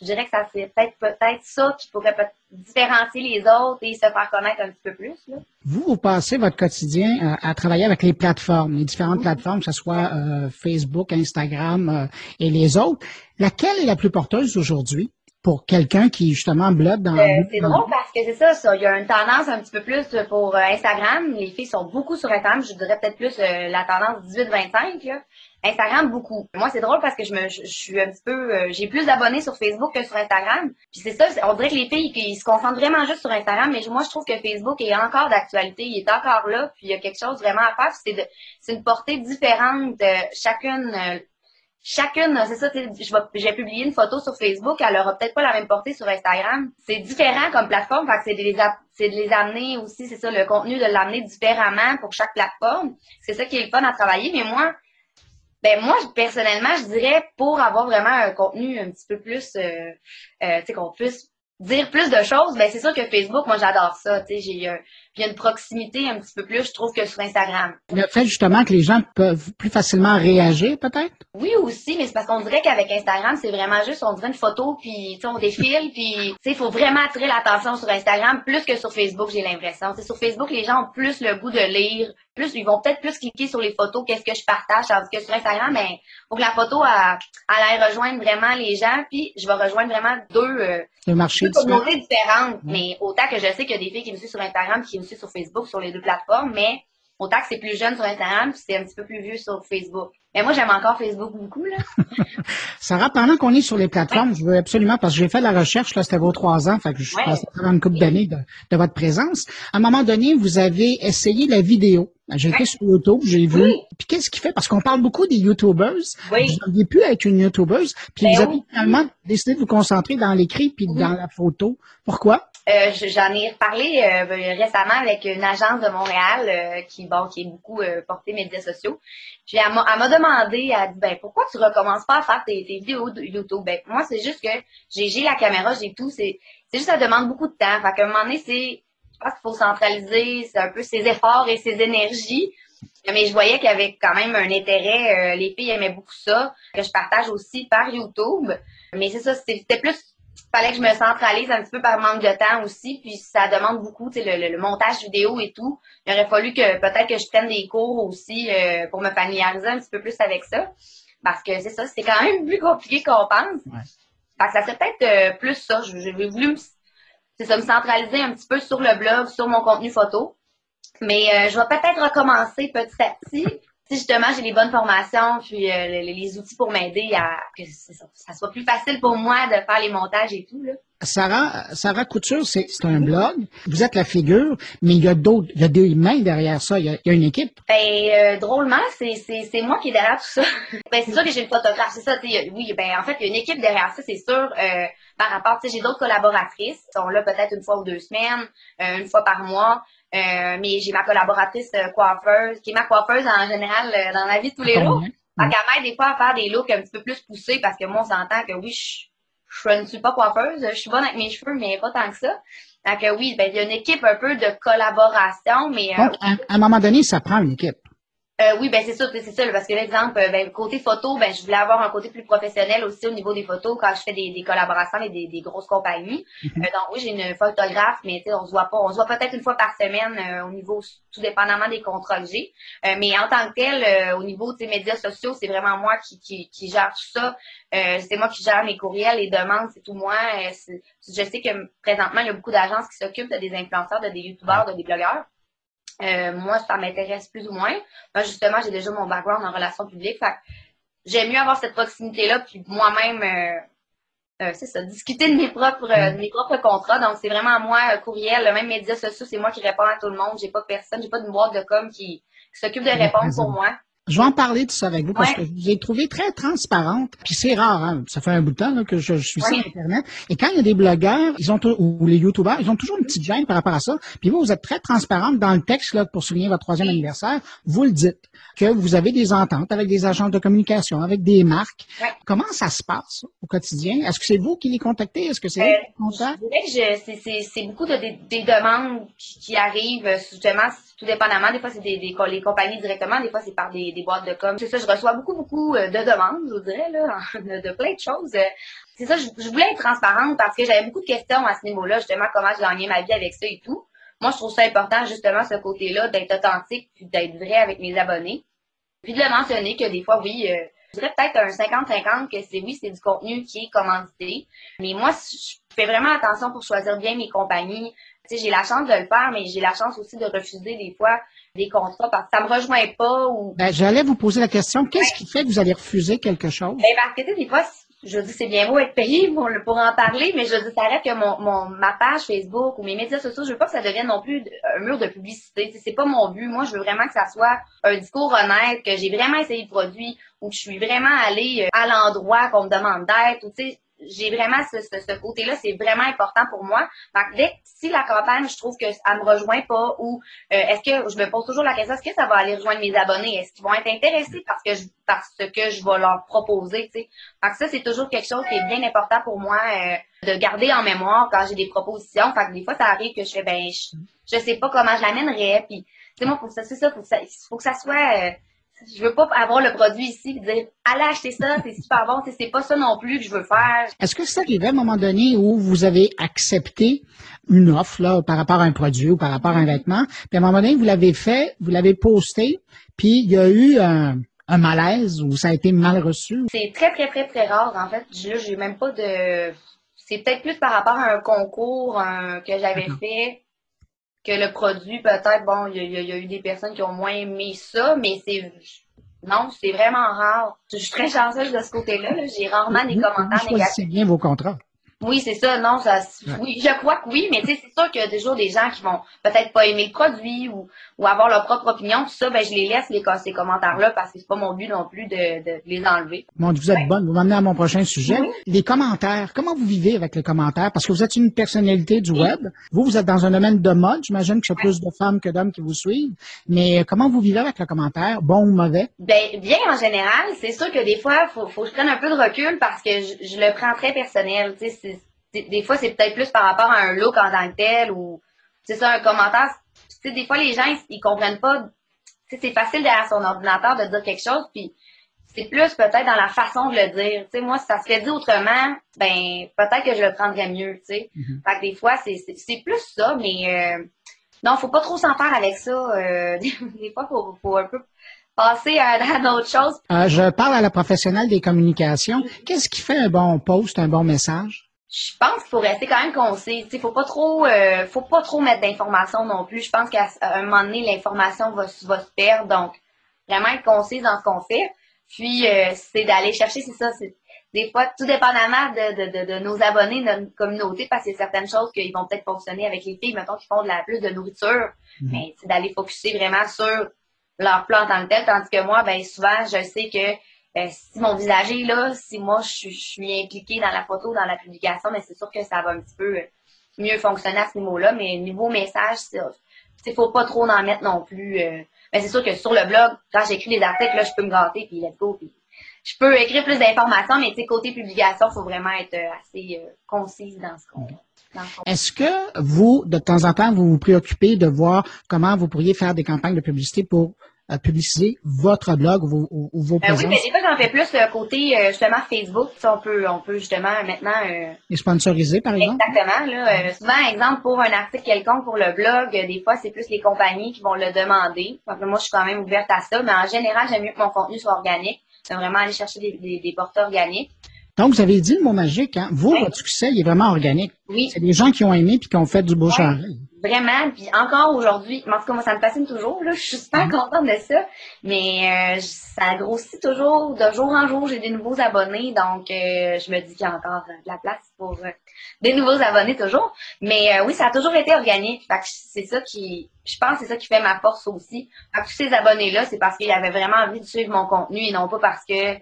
je dirais que ça c'est peut-être peut-être ça qui pourrait peut- différencier les autres et se faire connaître un petit peu plus. Là. Vous, vous passez votre quotidien à, travailler avec les plateformes, les différentes plateformes, que ce soit euh, Facebook, Instagram euh, et les autres. Laquelle est la plus porteuse aujourd'hui? Pour quelqu'un qui, justement, blogue dans... Euh, c'est drôle parce que c'est ça, ça. Il y a une tendance un petit peu plus pour euh, Instagram. Les filles sont beaucoup sur Instagram. Je dirais peut-être plus euh, la tendance 18-25. là. Instagram, beaucoup. Moi, c'est drôle parce que je me, je, je suis un petit peu, euh, j'ai plus d'abonnés sur Facebook que sur Instagram. Puis c'est ça, on dirait que les filles, ils se concentrent vraiment juste sur Instagram, mais moi, je trouve que Facebook est encore d'actualité. Il est encore là. Puis il y a quelque chose vraiment à faire. C'est de, c'est une portée différente de chacune. Chacune, c'est ça, j'ai publié une photo sur Facebook, elle aura peut-être pas la même portée sur Instagram. C'est différent comme plateforme, c'est de les, amener aussi, c'est ça, le contenu, de l'amener différemment pour chaque plateforme. C'est ça qui est le fun à travailler, mais moi, ben moi, personnellement, je dirais pour avoir vraiment un contenu un petit peu plus, euh, euh, tu sais, qu'on puisse dire plus de choses, ben c'est sûr que Facebook, moi j'adore ça, tu sais, j'ai euh, puis il y a une proximité un petit peu plus, je trouve, que sur Instagram. Le fait, justement, que les gens peuvent plus facilement réagir, peut-être? Oui aussi, mais c'est parce qu'on dirait qu'avec Instagram, c'est vraiment juste, on dirait une photo, puis on défile, puis tu sais, il faut vraiment attirer l'attention sur Instagram plus que sur Facebook, j'ai l'impression. Sais, sur Facebook, les gens ont plus le goût de lire, plus ils vont peut-être plus cliquer sur les photos, qu'est-ce que je partage, tandis que sur Instagram, ben, faut que la photo elle, elle aille rejoindre vraiment les gens, puis je vais rejoindre vraiment deux, euh, Le marché deux communautés différentes. Mais autant que je sais qu'il y a des filles qui me suivent sur Instagram, qui me sur Facebook, sur les deux plateformes, mais autant que c'est plus jeune sur Instagram, puis c'est un petit peu plus vieux sur Facebook. Mais moi, j'aime encore Facebook beaucoup, là. Sarah, pendant qu'on est sur les plateformes, je veux absolument, parce que j'ai fait la recherche, là, c'était vos trois ans, fait que je suis passé pendant une couple d'années de, de votre présence. À un moment donné, vous avez essayé la vidéo. J'ai été sur YouTube, j'ai vu. Oui. Puis qu'est-ce qui fait? Parce qu'on parle beaucoup des YouTubers. Oui. Vous n'aviez plus être une YouTubeuse. Puis Ben vous avez finalement décidé de vous concentrer dans l'écrit puis dans la photo. Pourquoi? Euh, je- J'en ai reparlé euh, récemment avec une agence de Montréal euh, qui bon qui est beaucoup portée médias sociaux. Puis elle m'a demandé, elle a dit ben pourquoi tu recommences pas à faire tes, vidéos YouTube? Ben moi c'est juste que j'ai la caméra, j'ai tout, c'est juste ça demande beaucoup de temps. Fait qu'à un moment donné c'est je pense qu'il faut centraliser, c'est un peu ses efforts et ses énergies. Mais je voyais qu'il y avait quand même un intérêt. les filles aimaient beaucoup ça, que je partage aussi par YouTube. Mais c'est ça, c'était plus fallait que je me centralise un petit peu par manque de temps aussi, puis ça demande beaucoup, tu sais, le, le- montage vidéo et tout. Il aurait fallu que peut-être que je prenne des cours aussi euh, pour me familiariser un petit peu plus avec ça. Parce que c'est ça, c'est quand même plus compliqué qu'on pense. Ouais. Fait que ça serait peut-être euh, plus ça. Je- J'ai voulu me, ça, me centraliser un petit peu sur le blog, sur mon contenu photo. Mais euh, je vais peut-être recommencer petit à petit. Si justement j'ai les bonnes formations, puis euh, les, les outils pour m'aider à que ça, ça soit plus facile pour moi de faire les montages et tout. Là. Sarah, Sarah Couture, c'est un blog. Vous êtes la figure, mais il y a d'autres, il y a des mains derrière ça. Il y a, il y a une équipe. Ben euh, drôlement, c'est, moi qui est derrière tout ça. ben c'est sûr que j'ai le photographe, c'est ça. Oui, ben en fait, il y a une équipe derrière ça, c'est sûr. euh, par rapport, tu sais, j'ai d'autres collaboratrices, qui sont là peut-être une fois ou deux semaines, une fois par mois. Euh, mais j'ai ma collaboratrice euh, coiffeuse, qui est ma coiffeuse en général euh, dans la vie de tous les jours. Fait qu'elle m'aide des fois à faire des looks un petit peu plus poussés parce que moi, on s'entend que oui, je, je ne suis pas coiffeuse, je suis bonne avec mes cheveux, mais pas tant que ça. Fait que oui, ben, il y a une équipe un peu de collaboration, mais euh, Donc, à, à un moment donné, ça prend une équipe. Euh, oui, ben c'est ça, c'est ça, parce que l'exemple, euh, ben, côté photo, ben je voulais avoir un côté plus professionnel aussi au niveau des photos quand je fais des, des collaborations avec des, des grosses compagnies. Mhm. Euh, donc oui, j'ai une photographe, mais tu sais, on se voit pas, on se voit peut-être une fois par semaine euh, au niveau, tout dépendamment des contrats que j'ai. Euh, mais en tant que tel, euh, au niveau des médias sociaux, c'est vraiment moi qui, qui, qui gère tout ça. Euh, c'est moi qui gère mes courriels, les demandes, c'est tout moi. Je sais que présentement, il y a beaucoup d'agences qui s'occupent de des influenceurs, de des youtubeurs, de des blogueurs. Euh, moi, ça m'intéresse plus ou moins. Moi, justement, j'ai déjà mon background en relations publiques. Fait j'aime mieux avoir cette proximité-là, puis moi-même, euh, euh, c'est ça, discuter de mes propres, euh, de mes propres contrats. Donc, c'est vraiment moi, euh, courriel, le même médias sociaux, c'est moi qui réponds à tout le monde. J'ai pas personne, j'ai pas de boîte de com qui, qui s'occupe de répondre pour moi. Je vais en parler de ça avec vous parce Ouais. que je l'ai trouvé très transparente. Puis c'est rare, hein. ça fait un bout de temps là, que je, je suis sur. Internet. Et quand il y a des blogueurs, ils ont ou les youtubeurs, ils ont toujours une petite gêne par rapport à ça. Puis vous, vous êtes très transparente dans le texte là, pour souligner votre troisième anniversaire. Vous le dites que vous avez des ententes avec des agents de communication, avec des marques. Ouais. Comment ça se passe au quotidien? Est-ce que c'est vous qui les contactez? Est-ce que c'est Euh, eux qui les contactent? Je dirais que je- c'est- beaucoup de, des, des demandes qui, qui arrivent, euh, justement, tout dépendamment. Des fois, c'est des, des, les compagnies directement, des fois, c'est par des, des boîtes de com. C'est ça, je reçois beaucoup, beaucoup euh, de demandes, je vous dirais, là, de, de plein de choses. Euh, C'est ça, je, je voulais être transparente parce que j'avais beaucoup de questions à ce niveau-là, justement, comment je gagnais ma vie avec ça et tout. Moi, je trouve ça important, justement, ce côté-là, d'être authentique puis d'être vrai avec mes abonnés. Puis de le mentionner que des fois, oui, euh, je dirais peut-être un 50-50 que c'est oui, c'est du contenu qui est commandité. Mais moi, je fais vraiment attention pour choisir bien mes compagnies. J'ai la chance de le faire, mais j'ai la chance aussi de refuser des fois des contrats parce que ça me rejoint pas ou Ben, j'allais vous poser la question, qu'est-ce qui fait que vous allez refuser quelque chose? ben, parce que, tu sais, des fois, je dis, c'est bien beau être payé pour, en parler, mais je dis, ça reste que mon, mon, ma page Facebook ou mes médias sociaux, je veux pas que ça devienne non plus un mur de publicité. C'est pas mon but. Moi, je veux vraiment que ça soit un discours honnête, que j'ai vraiment essayé le produit ou que je suis vraiment allée euh, à l'endroit qu'on me demande d'être. ou Tu sais, j'ai vraiment ce, côté-là, c'est vraiment important pour moi. Donc, dès si la campagne, je trouve que ça me rejoint pas ou euh, est-ce que je me pose toujours la question, est-ce que ça va aller rejoindre mes abonnés? Est-ce qu'ils vont être intéressés parce que je, parce que je vais leur proposer, tu sais? Fait que ça, c'est toujours quelque chose qui est bien important pour moi euh, de garder en mémoire quand j'ai des propositions. Fait que des fois, ça arrive que je fais, ben, je, je sais pas comment je l'amènerais. Puis, sais, moi, faut que ça, c'est ça, faut que ça, faut que ça soit. euh, je veux pas avoir le produit ici et dire, allez acheter ça, c'est super bon. C'est pas ça non plus que je veux faire. Est-ce que c'est arrivé à un moment donné où vous avez accepté une offre là, par rapport à un produit ou par rapport à un vêtement, puis à un moment donné, vous l'avez fait, vous l'avez posté, puis il y a eu un, un malaise ou ça a été mal reçu? C'est très, très, très, très rare, en fait. Je- Là, j'ai même pas de. C'est peut-être plus par rapport à un concours un- que j'avais fait que le produit, peut-être, bon, il y, a- y y eu des personnes qui ont moins aimé ça, mais c'est. Non, c'est vraiment rare. Je suis très chanceuse de ce côté-là. là. J'ai rarement des commentaires vous négatifs. bien vos contrats. Oui, c'est ça. Non, ça, oui, je crois que oui, mais tu sais, c'est sûr qu'il y a toujours des gens qui vont peut-être pas aimer le produit ou, ou avoir leur propre opinion. Tout ça, ben, je les laisse les, ces commentaires-là parce que c'est pas mon but non plus de, de les enlever. Bon, vous êtes bonne. Vous m'amenez à mon prochain sujet. Oui. Les commentaires. Comment vous vivez avec les commentaires? Parce que vous êtes une personnalité du web. Vous, vous êtes dans un domaine de mode. J'imagine qu'il y a plus de femmes que d'hommes qui vous suivent. Mais comment vous vivez avec le commentaire? Bon ou mauvais? Ben, bien en général, c'est sûr que des fois, faut, faut que je prenne un peu de recul parce que je, je le prends très personnel. Tu sais, c'est- c'est- des fois, c'est peut-être plus par rapport à un look en tant que tel ou c'est ça, un commentaire. Tu sais, des fois, les gens, ils, ils comprennent pas. Tu sais, c'est facile derrière son ordinateur de dire quelque chose, puis c'est plus peut-être dans la façon de le dire. Tu sais, moi, si ça se fait dit autrement, ben peut-être que je le prendrais mieux. Tu sais, Mhm. fait que des fois, c'est plus ça, mais euh, non, faut pas trop s'en faire avec ça. euh, des fois, faut, faut un peu passer à, à d'autres choses. Euh, je parle à la professionnelle des communications. Qu'est-ce qui fait un bon post, un bon message? Je pense qu'il faut rester quand même concis. Il faut pas trop, euh, faut pas trop mettre d'informations non plus. Je pense qu'à un moment donné, l'information va, se- va se perdre. Donc, vraiment être concise dans ce qu'on fait. Puis, euh, c'est d'aller chercher, c'est ça. c'est Des fois, tout dépendamment de, de, de, de nos abonnés, de notre communauté, parce qu'il y a certaines choses qui vont peut-être fonctionner avec les filles, mettons, qui font de la plus de nourriture. Mhm. Mais c'est d'aller focuser vraiment sur leur plan en tant que tel. Tandis que moi, ben souvent, je sais que euh, si mon visage est là, si moi je, suis- je suis impliquée dans la photo, dans la publication, mais c'est sûr que ça va un petit peu euh, mieux fonctionner à ce niveau-là. Mais niveau message, il faut pas trop en mettre non plus. euh. mais c'est sûr que sur le blog, quand j'écris des articles, là, je peux me gâter, puis let's go, puis je peux écrire plus d'informations, mais côté publication, il faut vraiment être euh, assez euh, concise dans ce qu'on dans ce qu'on- Est-ce que vous, de temps en temps, vous vous préoccupez de voir comment vous pourriez faire des campagnes de publicité pour euh, publiciser votre blog ou, vos, ou vos présences? oui, mais des fois, j'en fais plus côté justement Facebook. on peut, on peut justement maintenant. Les sponsoriser, par exemple? Exactement. Là, souvent, exemple, pour un article quelconque pour le blog, des fois, c'est plus les compagnies qui vont le demander. Donc, moi, je suis quand même ouverte à ça, mais en général, j'aime mieux que mon contenu soit organique. C'est vraiment aller chercher des, des, des porteurs organiques. Donc, vous avez dit le mot magique, hein? Vous, votre succès, il est vraiment organique. Oui. C'est des gens qui ont aimé puis qui ont fait du beau ouais, Vraiment, puis encore aujourd'hui, en tout cas, moi, ça me fascine toujours, là. Je suis super mm-hmm. contente de ça. Mais euh, ça grossit toujours. De jour en jour, j'ai des nouveaux abonnés. Donc, euh, je me dis qu'il y a encore de la place pour euh, des nouveaux abonnés toujours. Mais oui, ça a toujours été organique. Fait que c'est ça qui, je pense, c'est ça qui fait ma force aussi. Fait que tous ces abonnés-là, c'est parce qu'ils avaient vraiment envie de suivre mon contenu et non pas parce que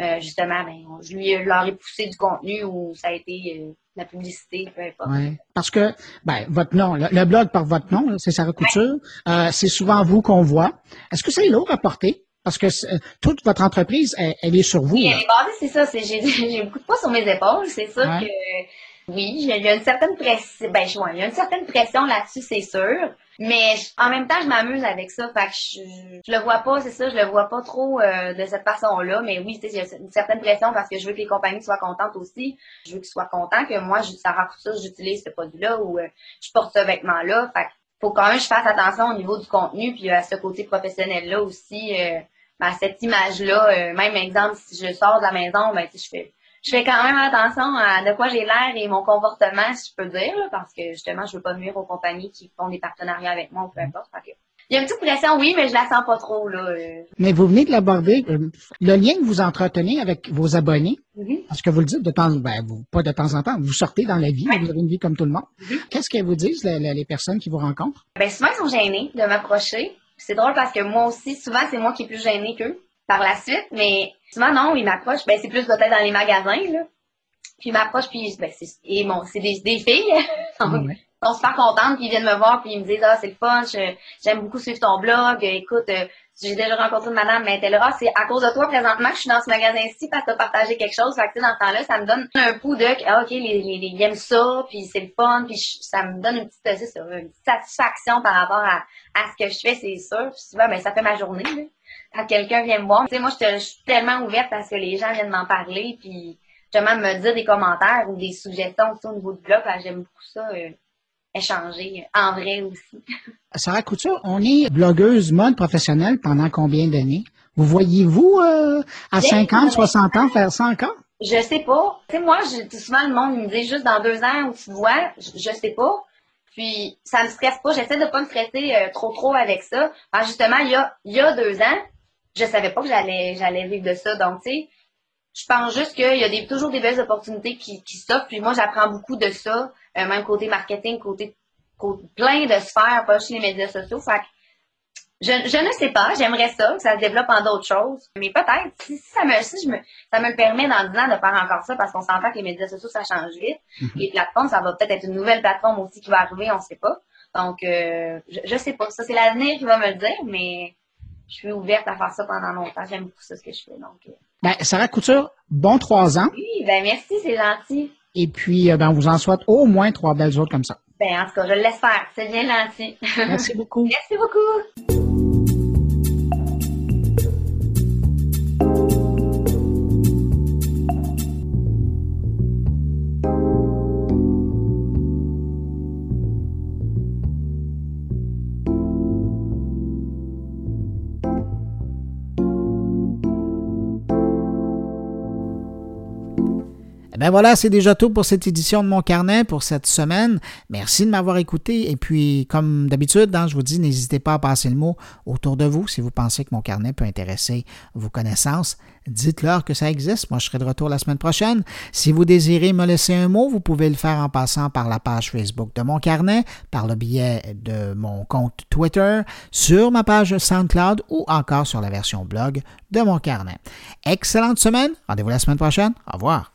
euh, justement, ben, je lui leur ai poussé du contenu ou ça a été euh, la publicité, peu importe. Ouais, parce que ben, votre nom, le, blog par votre nom, c'est Sarah Couture, euh, c'est souvent vous qu'on voit. Est-ce que c'est lourd à porter? Parce que toute votre entreprise, elle, est sur vous. Oui, elle est basée, c'est ça. J'ai beaucoup de poids sur mes épaules. C'est sûr que oui, il y a une certaine pression. Ben, il y a une certaine pression là-dessus, c'est sûr. Mais en même temps, je m'amuse avec ça. Fait que je, le vois pas, c'est ça, je le vois pas trop euh, de cette façon-là. Mais oui, il y a une certaine pression parce que je veux que les compagnies soient contentes aussi. Je veux qu'ils soient contents que moi, je, ça ça, j'utilise ce produit-là ou euh, je porte ce vêtement-là. Fait faut quand même que je fasse attention au niveau du contenu puis à ce côté professionnel-là aussi, euh, à cette image-là. même exemple, si je sors de la maison, ben, je fais je fais quand même attention à de quoi j'ai l'air et mon comportement, si je peux dire, parce que justement, je veux pas nuire aux compagnies qui font des partenariats avec moi ou peu importe. il y a une petite pression, oui, mais je la sens pas trop. Là. Euh. Mais vous venez de l'aborder. Euh, le lien que vous entretenez avec vos abonnés, mm-hmm. parce que vous le dites de temps, ben, vous, pas de temps en temps, vous sortez dans la vie, vous avez une vie comme tout le monde. Mm-hmm. Qu'est-ce qu'elles vous disent, les, personnes qui vous rencontrent? Ben, souvent, ils sont gênés de m'approcher. C'est drôle parce que moi aussi, souvent, c'est moi qui est plus gênée qu'eux par la suite, mais souvent, non, ils m'approchent. Ben, c'est plus peut-être dans les magasins, là. Puis ils m'approchent, puis ben, c'est, et bon, c'est des, des filles. Ils sont super contentes, puis ils viennent me voir, puis ils me disent, ah, c'est le fun, j'aime beaucoup suivre ton blog. Écoute, euh, j'ai déjà rencontré une madame, mais elle là, ah, c'est à cause de toi présentement que je suis dans ce magasin-ci parce que t'as partagé quelque chose. Fait que, dans ce temps-là, ça me donne un coup de, ah, ok, les, les, les, ils aiment ça, puis c'est le fun, puis ça me donne une petite, une petite satisfaction par rapport à, à ce que je fais, c'est sûr. Puis souvent, ben, ça fait ma journée, là quand quelqu'un vient me voir. Tu sais, moi, je, suis tellement ouverte parce que les gens viennent m'en parler, puis justement me dire des commentaires ou des suggestions au niveau du blog. J'aime beaucoup ça, euh, échanger en vrai aussi. Sarah Couture, on est blogueuse mode professionnelle pendant combien d'années? Vous voyez-vous euh, à 50, 60 ans faire ça encore? Je sais pas. Tu sais, moi, je, souvent, le monde me dit juste dans deux ans où tu vois, je, je sais pas. Puis, ça me stresse pas. J'essaie de pas me stresser euh, trop, trop avec ça. Alors, justement, il y a, il y a deux ans, je savais pas que j'allais j'allais vivre de ça. Donc, tu sais, je pense juste qu'il y a des, toujours des belles opportunités qui, qui s'offrent. Puis moi, j'apprends beaucoup de ça, euh, même côté marketing, côté, plein de sphères, pas chez les médias sociaux. Fait que je, je ne sais pas, j'aimerais ça, que ça se développe en d'autres choses. Mais peut-être, si, ça me si je me ça me le permet dans 10 ans de faire encore ça, parce qu'on s'entend que les médias sociaux, ça change vite. Mm-hmm. Les plateformes, ça va peut-être être une nouvelle plateforme aussi qui va arriver, on ne sait pas. Donc, euh, je, je sais pas. Ça, c'est l'avenir qui va me le dire, mais je suis ouverte à faire ça pendant longtemps. J'aime beaucoup ça, ce que je fais. Donc, euh. ben, Sarah Couture, bon trois ans. Oui, ben merci, c'est gentil. Et puis, euh, ben, on vous en souhaite au moins trois belles autres comme ça. Ben, en tout cas, je le laisse faire. C'est bien gentil. Merci beaucoup. merci beaucoup. Ben voilà, c'est déjà tout pour cette édition de mon carnet pour cette semaine. Merci de m'avoir écouté. Et puis, comme d'habitude, hein, je vous dis, n'hésitez pas à passer le mot autour de vous si vous pensez que mon carnet peut intéresser vos connaissances. Dites-leur que ça existe. Moi, je serai de retour la semaine prochaine. Si vous désirez me laisser un mot, vous pouvez le faire en passant par la page Facebook de mon carnet, par le biais de mon compte Twitter, sur ma page SoundCloud ou encore sur la version blog de mon carnet. Excellente semaine. Rendez-vous la semaine prochaine. Au revoir.